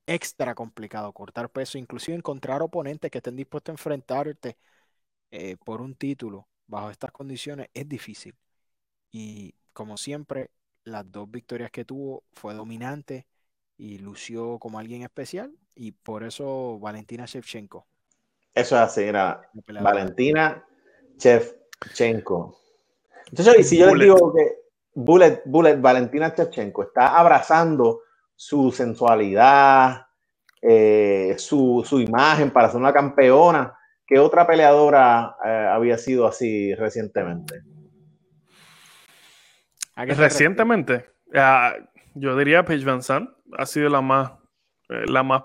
extra complicado, cortar peso, inclusive encontrar oponentes que estén dispuestos a enfrentarte eh, por un título bajo estas condiciones es difícil. Y como siempre, las dos victorias que tuvo fue dominante y lució como alguien especial y por eso Valentina Shevchenko eso es así, era Valentina Shevchenko. Entonces, y si yo Bullet. les digo que Bullet, Bullet, Valentina Shevchenko está abrazando su sensualidad, eh, su, su, imagen para ser una campeona, ¿qué otra peleadora eh, había sido así recientemente? Recientemente, uh, yo diría Paige Van Sant ha sido la más, eh, la más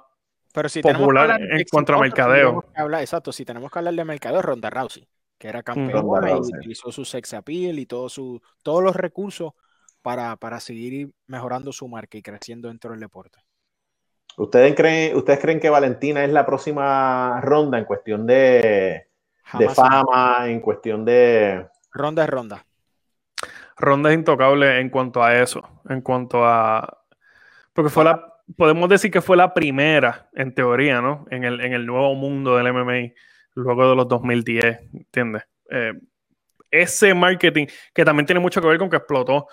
pero si popular en exitoso, cuanto a mercadeo. Hablar, exacto, si tenemos que hablar de mercadeo, Ronda Rousey, que era campeona y utilizó su sex appeal y todo su, todos los recursos para, para seguir mejorando su marca y creciendo dentro del deporte. ¿Ustedes creen, ¿Ustedes creen que Valentina es la próxima ronda en cuestión de, de fama, en cuestión de... Ronda es ronda. Ronda es intocable en cuanto a eso, en cuanto a... Porque fue la, podemos decir que fue la primera, en teoría, ¿no? En el, en el nuevo mundo del MMA, luego de los 2010, ¿entiendes? Eh, ese marketing, que también tiene mucho que ver con que explotó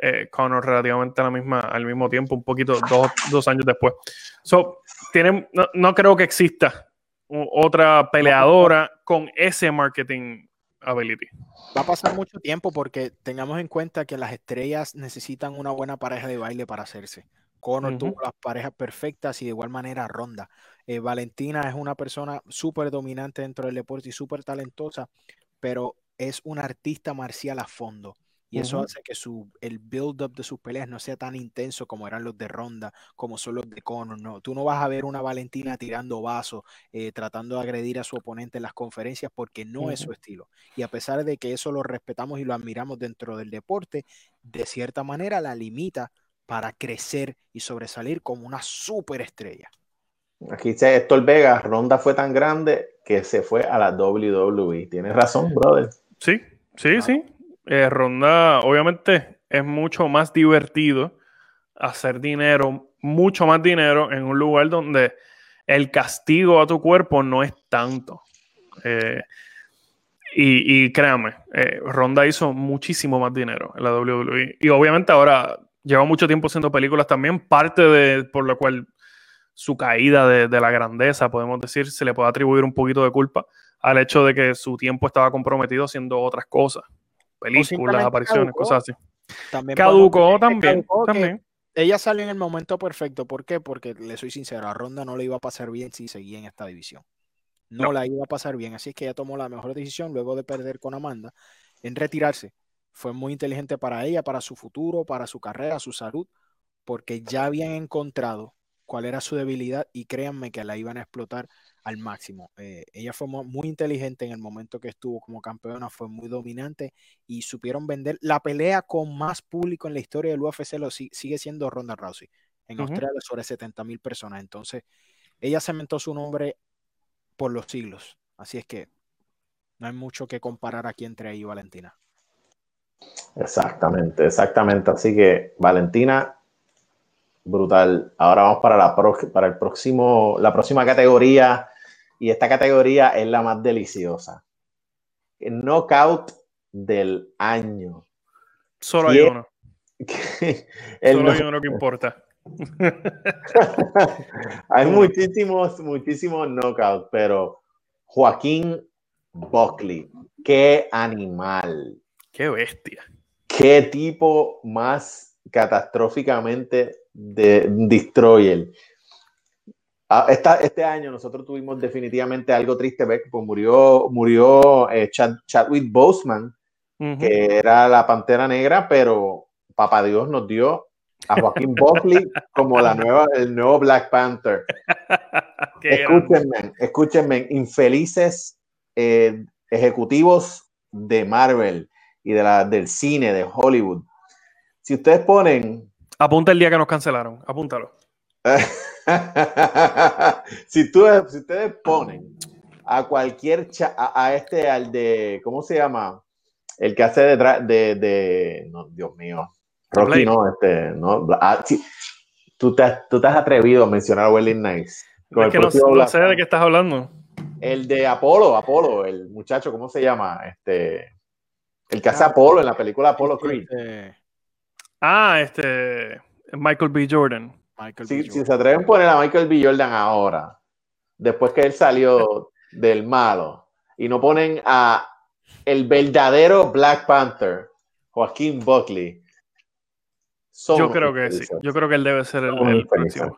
eh, relativamente a la al mismo tiempo, un poquito, dos, dos años después. So, tiene, no creo que exista otra peleadora con ese marketing ability. Va a pasar mucho tiempo porque tengamos en cuenta que las estrellas necesitan una buena pareja de baile para hacerse. Conor tuvo las parejas perfectas y de igual manera Ronda. Eh, Valentina es una persona súper dominante dentro del deporte y súper talentosa, pero es una artista marcial a fondo. Y eso hace que su, el build-up de sus peleas no sea tan intenso como eran los de Ronda, como son los de Conor. No, tú no vas a ver una Valentina tirando vasos, eh, tratando de agredir a su oponente en las conferencias, porque no es su estilo. Y a pesar de que eso lo respetamos y lo admiramos dentro del deporte, de cierta manera la limita para crecer y sobresalir como una superestrella. Aquí dice Héctor Vega, Ronda fue tan grande que se fue a la WWE. Tienes razón, brother. Sí, sí, sí. Eh, Ronda, obviamente, es mucho más divertido hacer dinero, mucho más dinero en un lugar donde el castigo a tu cuerpo no es tanto. Eh, y, créanme, eh, Ronda hizo muchísimo más dinero en la WWE. Y obviamente ahora lleva mucho tiempo haciendo películas también, parte de por lo cual su caída de, de, la grandeza, podemos decir, se le puede atribuir un poquito de culpa al hecho de que su tiempo estaba comprometido haciendo otras cosas películas, apariciones, cosas así. También caducó también. también. Ella salió en el momento perfecto. ¿Por qué? Porque le soy sincero, a Ronda no le iba a pasar bien si seguía en esta división. No, la iba a pasar bien. Así es que ella tomó la mejor decisión luego de perder con Amanda en retirarse. Fue muy inteligente para ella, para su futuro, para su carrera, su salud, porque ya habían encontrado cuál era su debilidad y créanme que la iban a explotar al máximo. Eh, ella fue muy inteligente en el momento que estuvo como campeona, fue muy dominante y supieron vender. La pelea con más público en la historia del UFC lo sigue siendo Ronda Rousey. En Australia sobre 70 mil personas. Entonces, ella cementó su nombre por los siglos. Así es que no hay mucho que comparar aquí entre ella y Valentina. Exactamente, exactamente. Así que Valentina, brutal. Ahora vamos para, la para el próximo, la próxima categoría y esta categoría es la más deliciosa. El knockout del año. Solo hay uno. Solo hay uno que importa. hay muchísimos, muchísimos knockouts, pero Joaquín Buckley, qué animal. Qué bestia. Qué tipo más catastróficamente de destroyer. Ah, este año nosotros tuvimos definitivamente algo triste, pues murió, murió eh, Chadwick Boseman, que era la Pantera Negra, pero Papá Dios nos dio a Joaquín Buckley como la nueva, el nuevo Black Panther. escúchenme, escúchenme, infelices eh, ejecutivos de Marvel y de la, del cine, de Hollywood. Si ustedes ponen... Apunta el día que nos cancelaron, apúntalo. si, tú, si ustedes ponen a cualquier a, este, al de, ¿cómo se llama? El que hace detrás de, de, no, Dios mío, Rocky no, este, no, ah, tú, te, tú te has atrevido a mencionar a Welling Nice. Es que no, sé de qué estás hablando. El de Apolo, Apolo, el muchacho, ¿cómo se llama? Este, el que hace Apolo en la película Apolo Creed. Este, ah, este, Michael B. Jordan si, se atreven a poner a Michael B. Jordan ahora, después que él salió del malo, y no ponen a el verdadero Black Panther, Joaquín Buckley. Yo creo que sí. Yo creo que él debe ser el, próximo.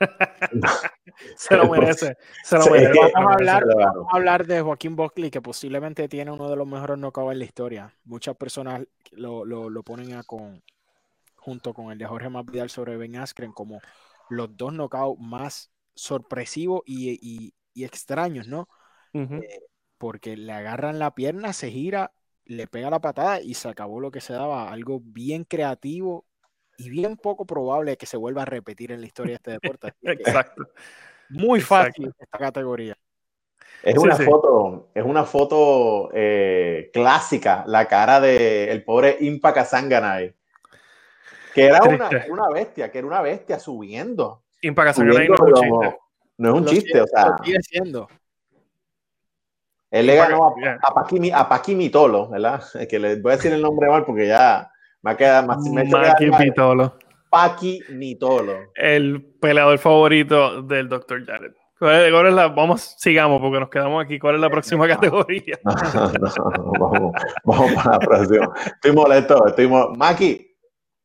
se lo merece. Se lo merece. Vamos, a hablar, hablar, de Joaquín Buckley, que posiblemente tiene uno de los mejores knockouts en la historia. Muchas personas lo, lo, lo ponen a con, junto con el de Jorge Masvidal sobre Ben Askren como los dos knockouts más sorpresivos y, extraños, ¿no? Eh, porque le agarran la pierna, se gira, le pega la patada y se acabó lo que se daba. Algo bien creativo y bien poco probable que se vuelva a repetir en la historia de este deporte. Exacto. Muy fácil esta categoría. Es una foto, es una foto eh, clásica, la cara del el pobre Impa Kasanganay, que era una, bestia, que era una bestia subiendo. Impa Kasanganay no es un chiste. No es un chiste, o sea. sigue siendo. Él le ganó a, a, Paqui, Mitolo, ¿verdad? Que le voy a decir el nombre mal porque ya me queda más. Me Paqui Mitolo. Paqui Mitolo. El peleador favorito del Dr. Jared. ¿Cuál es la, vamos, sigamos porque nos quedamos aquí. ¿Cuál es la próxima categoría? vamos, vamos, para la próxima. Estoy molesto, estoy molesto. Maki,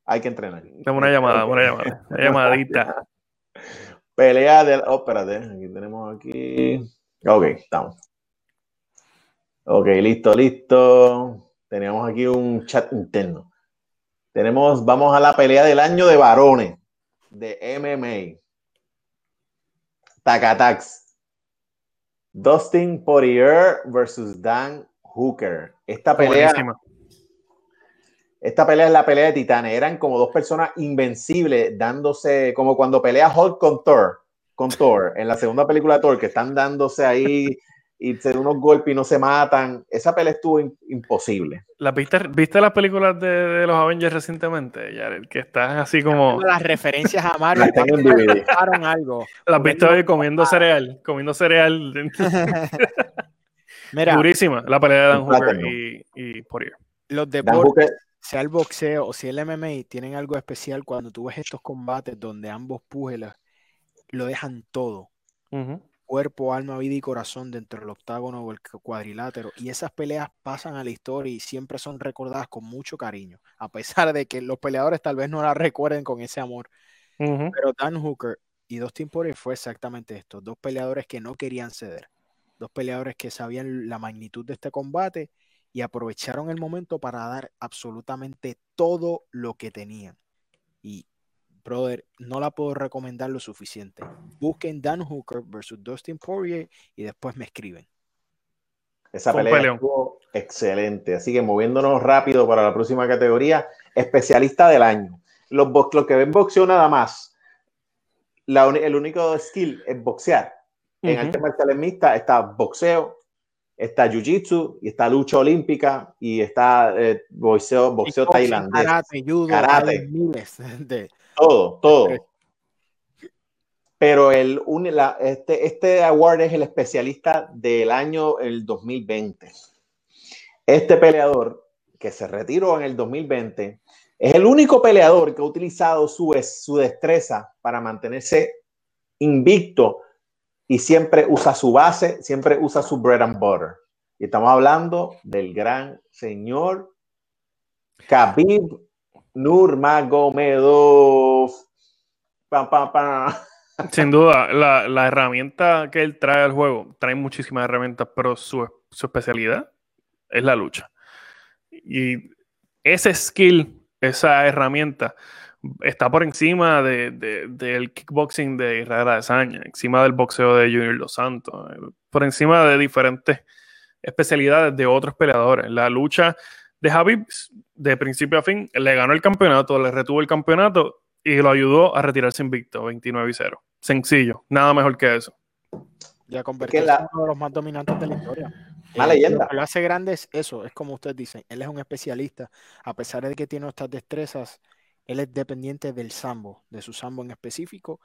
hay que entrenar. Tengo una llamada, una llamada, una llamadita. Pelea del. Oh, espérate, aquí tenemos aquí. Ok, estamos. Ok, listo, listo. Teníamos aquí un chat interno. Tenemos, vamos a la pelea del año de varones de MMA. Takatax. Dustin Poirier versus Dan Hooker. Esta pelea. Esta pelea es la pelea de titanes. Eran como dos personas invencibles dándose, como cuando pelea Hulk con Thor, con Thor, en la segunda película de Thor, que están dándose ahí y se dan unos golpes y no se matan. Esa pelea estuvo imposible. ¿La viste, ¿Viste las películas de, los Avengers recientemente, Jared? Que están así como... Las referencias a Marvel. algo. Las viste hoy comiendo cereal, comiendo cereal. Mira, Durísima la pelea de Dan Hooker y, y Poirier. Los deportes, sea el boxeo o sea el MMA, tienen algo especial cuando tú ves estos combates donde ambos púgiles lo dejan todo cuerpo, alma, vida y corazón dentro del octágono o el cuadrilátero. Y esas peleas pasan a la historia y siempre son recordadas con mucho cariño, a pesar de que los peleadores tal vez no las recuerden con ese amor. Pero Dan Hooker y Dustin Poirier fue exactamente esto, dos peleadores que no querían ceder, dos peleadores que sabían la magnitud de este combate y aprovecharon el momento para dar absolutamente todo lo que tenían. Y brother, no la puedo recomendar lo suficiente. Busquen Dan Hooker versus Dustin Poirier y después me escriben. Esa pelea estuvo excelente. Así que moviéndonos rápido para la próxima categoría, especialista del año. Los, que ven boxeo nada más, el único skill es boxear. En arte marciales mixta está boxeo, está jiu-jitsu y está lucha olímpica y está eh, boxeo, boxeo tailandés. Karate, judo, karate. miles de, todo, todo. Pero el, este, este award es el especialista del año el 2020. Este peleador que se retiró en el 2020 es el único peleador que ha utilizado su, su destreza para mantenerse invicto y siempre usa su base, siempre usa su bread and butter. Y estamos hablando del gran señor Khabib Nurmagomedov. Pam, pam, pam. Sin duda, la, la, herramienta que él trae al juego, trae muchísimas herramientas, pero su, su especialidad es la lucha. Y ese skill, esa herramienta, está por encima de, de, del kickboxing de Israel Adesanya, encima del boxeo de Junior Los Santos, por encima de diferentes especialidades de otros peleadores. La lucha de Habib, de principio a fin, le ganó el campeonato, le retuvo el campeonato y lo ayudó a retirarse invicto, 29 y 0. Sencillo, nada mejor que eso. Ya convertirse en uno de los más dominantes de la historia. Una leyenda. Lo que hace grande es eso, es como usted dice, él es un especialista, a pesar de que tiene estas destrezas, él es dependiente del sambo, de su sambo en específico.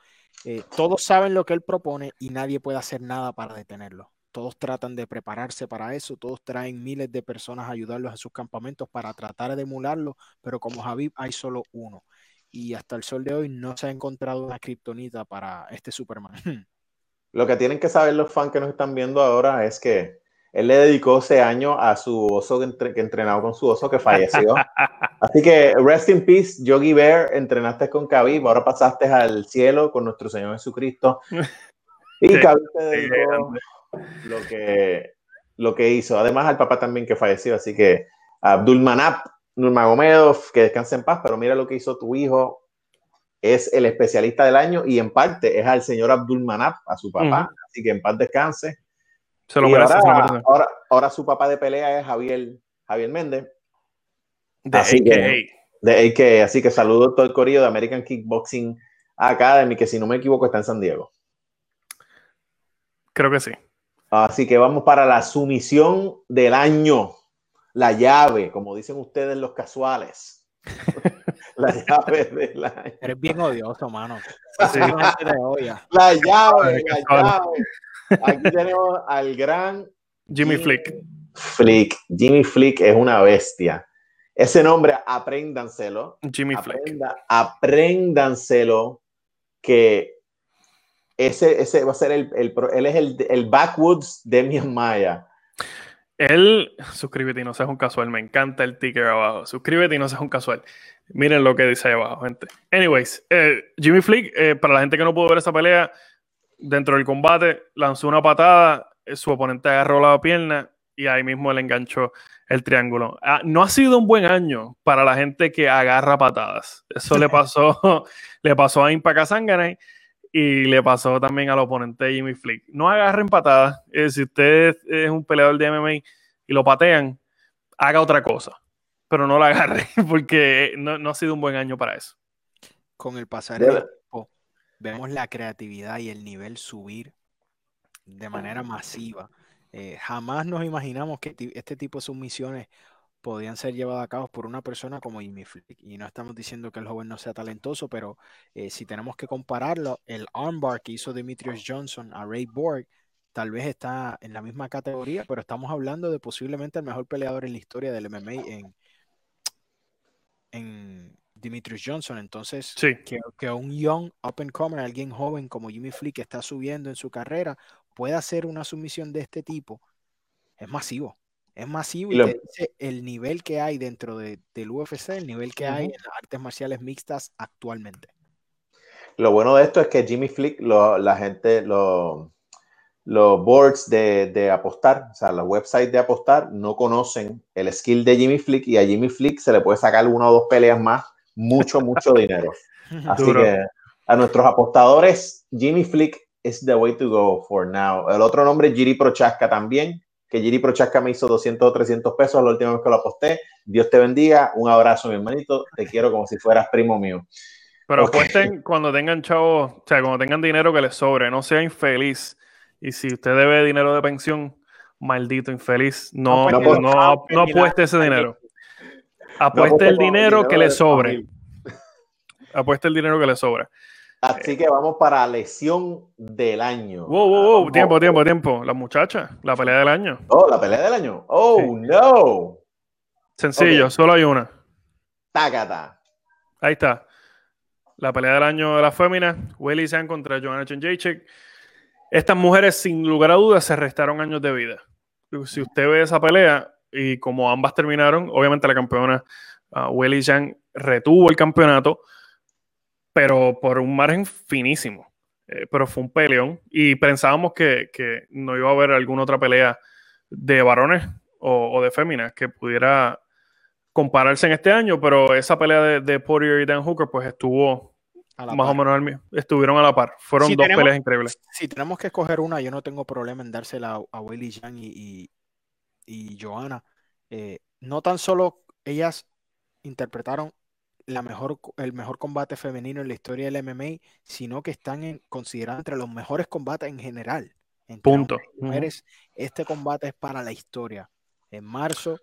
Eh, todos saben lo que él propone y nadie puede hacer nada para detenerlo. Todos tratan de prepararse para eso, todos traen miles de personas a ayudarlos en sus campamentos para tratar de emularlo, pero como Javib hay solo uno. Y hasta el sol de hoy no se ha encontrado una kriptonita para este Superman. Lo que tienen que saber los fans que nos están viendo ahora es que él le dedicó ese año a su oso que, que entrenaba con su oso que falleció. Así que rest in peace, Yogi Bear, entrenaste con Khabib, ahora pasaste al cielo con nuestro Señor Jesucristo. Y Khabib te dedicó lo que, lo que hizo. Además, al papá también que falleció, así que Abdul Manap, Nurmagomedov, que descanse en paz, pero mira lo que hizo tu hijo, es el especialista del año y en parte es al señor Abdul Manap, a su papá, así que en paz descanse. Se lo ahora, ahora, su papá de pelea es Javier, Javier Méndez. De así Que, de así que saludo todo el corillo de American Kickboxing Academy, que si no me equivoco está en San Diego. Creo que sí. Así que vamos para la sumisión del año. La llave, como dicen ustedes los casuales. la llave del año. Eres bien odioso, mano. La llave, la llave. Aquí tenemos al gran Jimmy Flick. Flick. Jimmy Flick es una bestia. Ese nombre, apréndanselo. Jimmy Flick. Apréndanselo que ese, ese va a ser el, el él es el, el backwoods de Maya. Él, suscríbete y no seas un casual, me encanta el ticker abajo. Suscríbete y no seas un casual. Miren lo que dice ahí abajo, gente. Anyways, eh, Jimmy Flick, eh, para la gente que no pudo ver esa pelea, dentro del combate lanzó una patada, eh, su oponente agarró la pierna y ahí mismo le enganchó el triángulo. Ah, no ha sido un buen año para la gente que agarra patadas. Eso le pasó, le pasó a Impact Sangane y le pasó también al oponente Jimmy Flick. No agarren patadas. Eh, si usted es un peleador de MMA y lo patean, haga otra cosa. Pero no la agarre porque no, no ha sido un buen año para eso. Con el pasar del tiempo, vemos la creatividad y el nivel subir de manera masiva. Eh, jamás nos imaginamos que este tipo de submisiones podían ser llevadas a cabo por una persona como Jimmy Flick. Y no estamos diciendo que el joven no sea talentoso, pero eh, si tenemos que compararlo, el armbar que hizo Demetrius Johnson a Ray Borg tal vez está en la misma categoría, pero estamos hablando de posiblemente el mejor peleador en la historia del MMA en, en Demetrius Johnson. Entonces, que, que, un young up and comer, alguien joven como Jimmy Flick que está subiendo en su carrera, pueda hacer una sumisión de este tipo, es masivo. Es masivo y, dice el nivel que hay dentro de, del UFC, el nivel que hay en las artes marciales mixtas actualmente. Lo bueno de esto es que Jimmy Flick, la gente, los boards de, apostar, o sea, los websites de apostar, no conocen el skill de Jimmy Flick y a Jimmy Flick se le puede sacar una o dos peleas más, mucho, mucho dinero. Así que a nuestros apostadores, Jimmy Flick es the way to go for now. El otro nombre es Giri Prochaska también que Giri Prochaska me hizo 200 o 300 pesos la última vez que lo aposté. Dios te bendiga, un abrazo, mi hermanito, te quiero como si fueras primo mío. Pero apuesten cuando tengan chavos, o sea, cuando tengan dinero que les sobre, no sea infeliz. Y si usted debe dinero de pensión, maldito infeliz, no, no, no, apueste ese dinero. Apueste el dinero que le sobre. Apueste el dinero que le sobra. Así que vamos para lesión del año. Wow, wow, wow. Tiempo, tiempo, tiempo. La muchacha, la pelea del año. Oh, la pelea del año. Oh, no. Sencillo, solo hay una. Tácata. Ahí está. La pelea del año de la fémina. Willy Zhang contra Joanna Chenjacek. Estas mujeres, sin lugar a dudas, se restaron años de vida. Si usted ve esa pelea y como ambas terminaron, obviamente la campeona uh, Willy Zhang retuvo el campeonato pero por un margen finísimo. Eh, pero fue un peleón y pensábamos que, que, no iba a haber alguna otra pelea de varones o, de féminas que pudiera compararse en este año, pero esa pelea de, de Poirier y Dan Hooker pues estuvo más o menos al mismo, estuvieron a la par. Fueron dos peleas increíbles. Si tenemos que escoger una, yo no tengo problema en dársela a, Willy Yang y, y, Johanna. Eh, no tan solo ellas interpretaron la mejor, el mejor combate femenino en la historia del MMA, sino que están en, considerados entre los mejores combates en general. Punto. Mujeres, Este combate es para la historia. En marzo,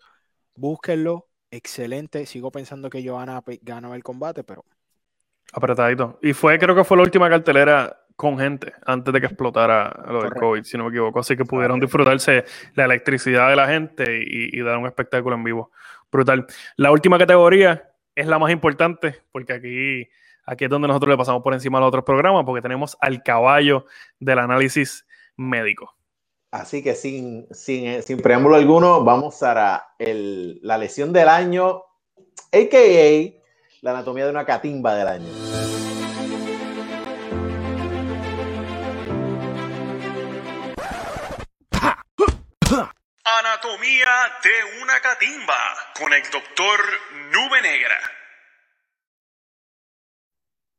búsquenlo. Excelente. Sigo pensando que Johanna ganó el combate, pero. Apretadito. Y fue, creo que fue la última cartelera con gente antes de que explotara lo del COVID, si no me equivoco. Así que pudieron disfrutarse la electricidad de la gente y, y dar un espectáculo en vivo. Brutal. La última categoría es la más importante, porque aquí, aquí es donde nosotros le pasamos por encima a los otros programas, porque tenemos al caballo del análisis médico. Así que sin, sin, eh, sin preámbulo alguno, vamos a la lesión del año, a.k.a. la anatomía de una catimba del año. Anatomía de una catimba con el doctor Nube Negra.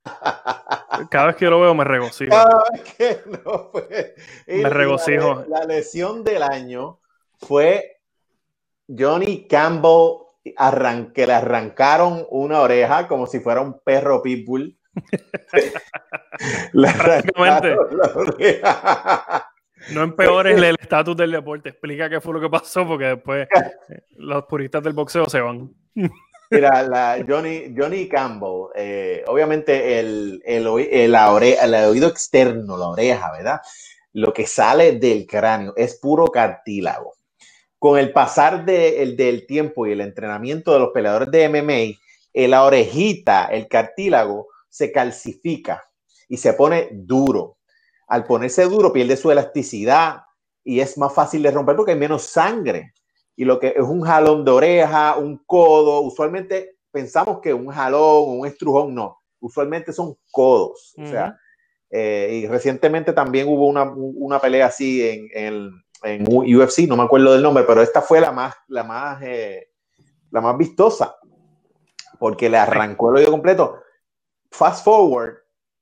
Cada vez que lo veo me regocijo. Cada vez que no fue. Me regocijo. La, lesión del año fue Johnny Campbell que le arrancaron una oreja como si fuera un perro pitbull. le arrancaron la oreja No empeores el estatus del deporte. Explica qué fue lo que pasó, porque después los puristas del boxeo se van. Mira, la Johnny, Johnny Campbell, eh, obviamente el, el, el, el, oído externo, la oreja, ¿verdad? Lo que sale del cráneo es puro cartílago. Con el pasar de, del tiempo y el entrenamiento de los peleadores de MMA, la orejita, el cartílago, se calcifica y se pone duro. Al ponerse duro, pierde su elasticidad y es más fácil de romper porque hay menos sangre y lo que es un jalón de oreja, un codo, usualmente pensamos que un jalón, un estrujón, no, usualmente son codos. O sea, eh, y recientemente también hubo una, una pelea así en, en, en, UFC, no me acuerdo del nombre, pero esta fue la más, la más, eh, la más vistosa, porque le arrancó el oído completo. Fast forward,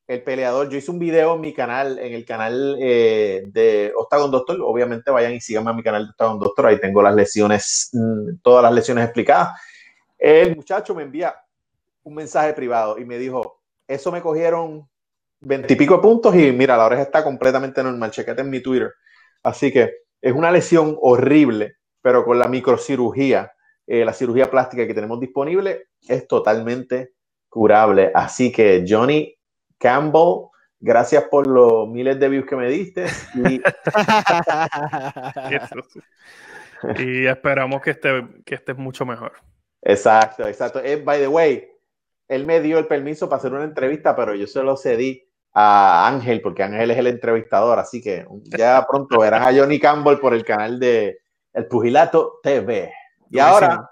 el peleador, yo hice un video en mi canal, en el canal eh, de Octagon Doctor, obviamente vayan y síganme a mi canal de Octagon Doctor, ahí tengo las lesiones, mm, todas las lesiones explicadas. El muchacho me envía un mensaje privado y me dijo, eso me cogieron veintipico puntos y mira, la oreja está completamente normal, chequete en mi Twitter. Así que es una lesión horrible, pero con la microcirugía, eh, la cirugía plástica que tenemos disponible, es totalmente curable. Así que Johnny, Campbell, gracias por los miles de views que me diste. Y, esperamos que, esté, que estés mucho mejor. Exacto, exacto. Eh, by the way, él me dio el permiso para hacer una entrevista, pero yo se lo cedí a Ángel, porque Ángel es el entrevistador, así que ya pronto verán a Johnny Campbell por el canal de El Pugilato TV. Y ahora,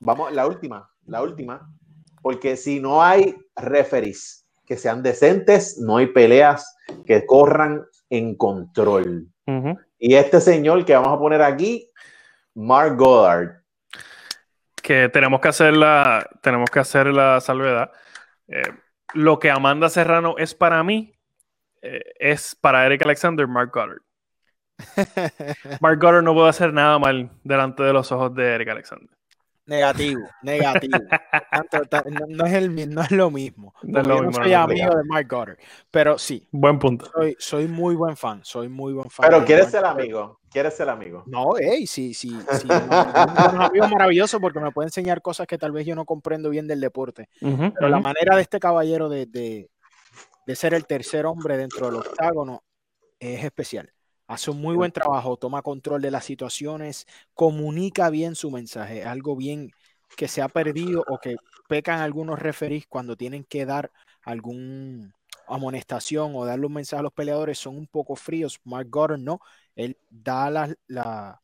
vamos, la última, la última, porque si no hay referees que sean decentes, no hay peleas que corran en control. Y este señor que vamos a poner aquí, Mark Goddard. Que tenemos que hacer la, tenemos que hacer la salvedad. Eh, lo que Amanda Serrano es para mí, eh, es para Eric Alexander, Mark Goddard. Mark Goddard no puede hacer nada mal delante de los ojos de Eric Alexander. Negativo, negativo. no, es el, no es lo mismo. No, no soy amigo de Mark Goddard, pero sí. Buen punto. Soy, soy, muy buen fan, soy muy buen fan. Pero quieres ser amigo, quieres ser amigo. No, hey, sí, sí, sí. un amigo maravilloso porque me puede enseñar cosas que tal vez yo no comprendo bien del deporte. pero la manera de este caballero de, de, de ser el tercer hombre dentro del octágono es especial. Hace un muy buen trabajo, toma control de las situaciones, comunica bien su mensaje, algo bien que se ha perdido o que pecan algunos referís cuando tienen que dar algún amonestación o darle un mensaje a los peleadores, son un poco fríos. Mark Gordon no, él da, la,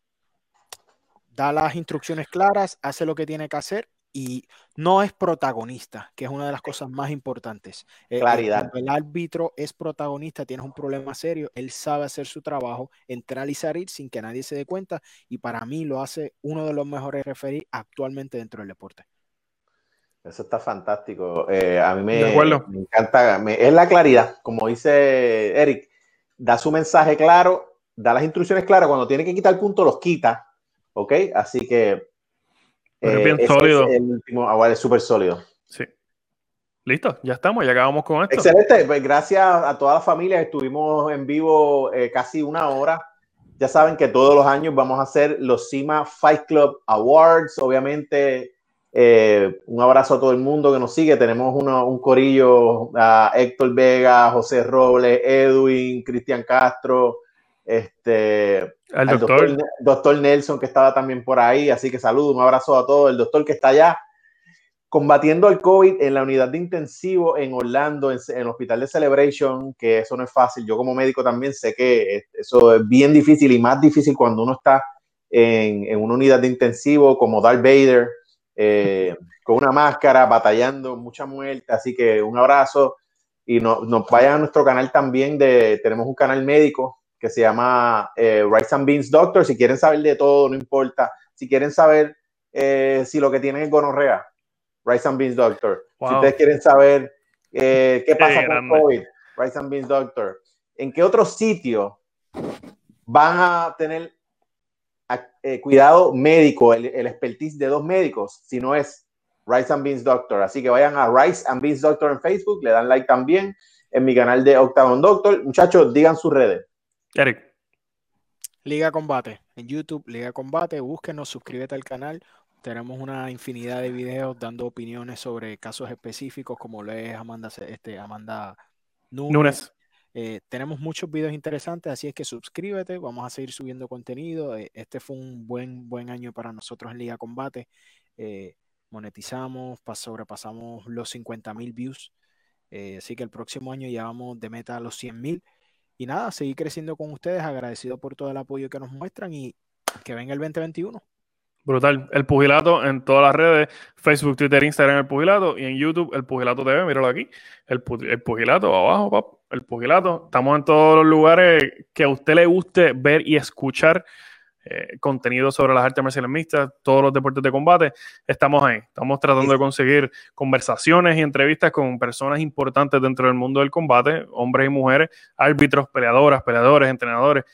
da las instrucciones claras, hace lo que tiene que hacer y no es protagonista, que es una de las cosas más importantes. Eh, Claridad. el árbitro es protagonista, tienes un problema serio, él sabe hacer su trabajo, entrar y salir sin que nadie se dé cuenta y para mí lo hace uno de los mejores referir actualmente dentro del deporte. Eso está fantástico. Eh, a mí me, me encanta, es la claridad, como dice Eric, da su mensaje claro, da las instrucciones claras, cuando tiene que quitar el punto los quita, ¿ok? Así que es bien eh, sólido. Es el último, es súper sólido. Sí. Listo, ya estamos, ya acabamos con esto. Excelente, pues gracias a toda la familia, estuvimos en vivo eh, casi una hora. Ya saben que todos los años vamos a hacer los CIMA Fight Club Awards, obviamente. Eh, un abrazo a todo el mundo que nos sigue. Tenemos uno, un corillo a Héctor Vega, José Robles, Edwin, Cristian Castro, este, al doctor. doctor. Nelson que estaba también por ahí, así que saludo, un abrazo a todos, el doctor que está allá combatiendo el COVID en la unidad de intensivo en Orlando, en, el hospital de Celebration, que eso no es fácil. Yo como médico también sé que eso es bien difícil y más difícil cuando uno está en, en una unidad de intensivo como Darth Vader, eh, con una máscara, batallando, mucha muerte. Así que un abrazo y nos no vayan a nuestro canal también de, tenemos un canal médico que se llama eh, Rice and Beans Doctor. Si quieren saber de todo, no importa. Si quieren saber eh, si lo que tienen es gonorrea, Rice and Beans Doctor. Si ustedes quieren saber eh, qué pasa con COVID, Rice and Beans Doctor. ¿En qué otro sitio van a tener cuidado médico, el, el, expertise de dos médicos, si no es Rice and Beans Doctor? Así que vayan a Rice and Beans Doctor en Facebook, le dan like también en mi canal de Octagon Doctor. Muchachos, digan sus redes. Eric. Liga Combate. En YouTube, Liga Combate. Búsquenos, suscríbete al canal. Tenemos una infinidad de videos dando opiniones sobre casos específicos, como lo es Amanda, este, Amanda Nunes. Nunes. Eh, tenemos muchos videos interesantes, así es que suscríbete, vamos a seguir subiendo contenido. Eh, este fue un buen, buen año para nosotros en Liga Combate. Eh, monetizamos, sobrepasamos los 50 mil views. así que el próximo año ya vamos de meta a los 100 mil. Y nada, seguir creciendo con ustedes, agradecido por todo el apoyo que nos muestran y que venga el 2021. Brutal. El Pugilato en todas las redes, Facebook, Twitter, Instagram, el Pugilato y en YouTube, el Pugilato TV, míralo aquí. El, Pugilato, abajo, pap, el Pugilato. Estamos en todos los lugares que a usted le guste ver y escuchar eh, contenido sobre las artes marciales mixtas, todos los deportes de combate. Estamos ahí. Estamos tratando de conseguir conversaciones y entrevistas con personas importantes dentro del mundo del combate, hombres y mujeres, árbitros, peleadoras, peleadores, entrenadores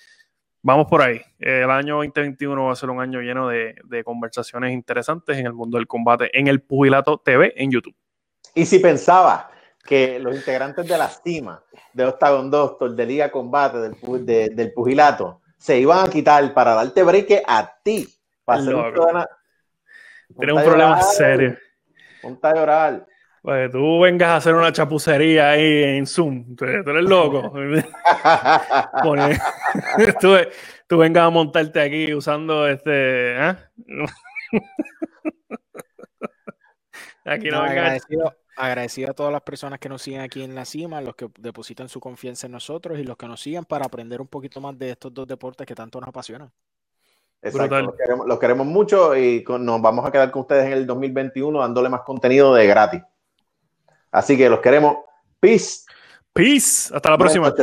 vamos por ahí. El año 2021 va a ser un año lleno de, conversaciones interesantes en el mundo del combate en el Pugilato TV en YouTube. Y si pensaba que los integrantes de la cima de Octagon Doctor, de Liga Combate, del, del Pugilato, se iban a quitar para darte break a ti. Para hacer un, Tienes un problema serio. Un oral. Pues tú vengas a hacer una chapucería ahí en Zoom, tú, eres loco. tú, vengas a montarte aquí usando este. ¿eh? aquí no, agradecido, agradecido a todas las personas que nos siguen aquí en la cima, los que depositan su confianza en nosotros y los que nos siguen para aprender un poquito más de estos dos deportes que tanto nos apasionan. Exacto, los queremos, los queremos, mucho y nos vamos a quedar con ustedes en el 2021 dándole más contenido de gratis. Así que los queremos. Peace. Peace. Hasta la próxima.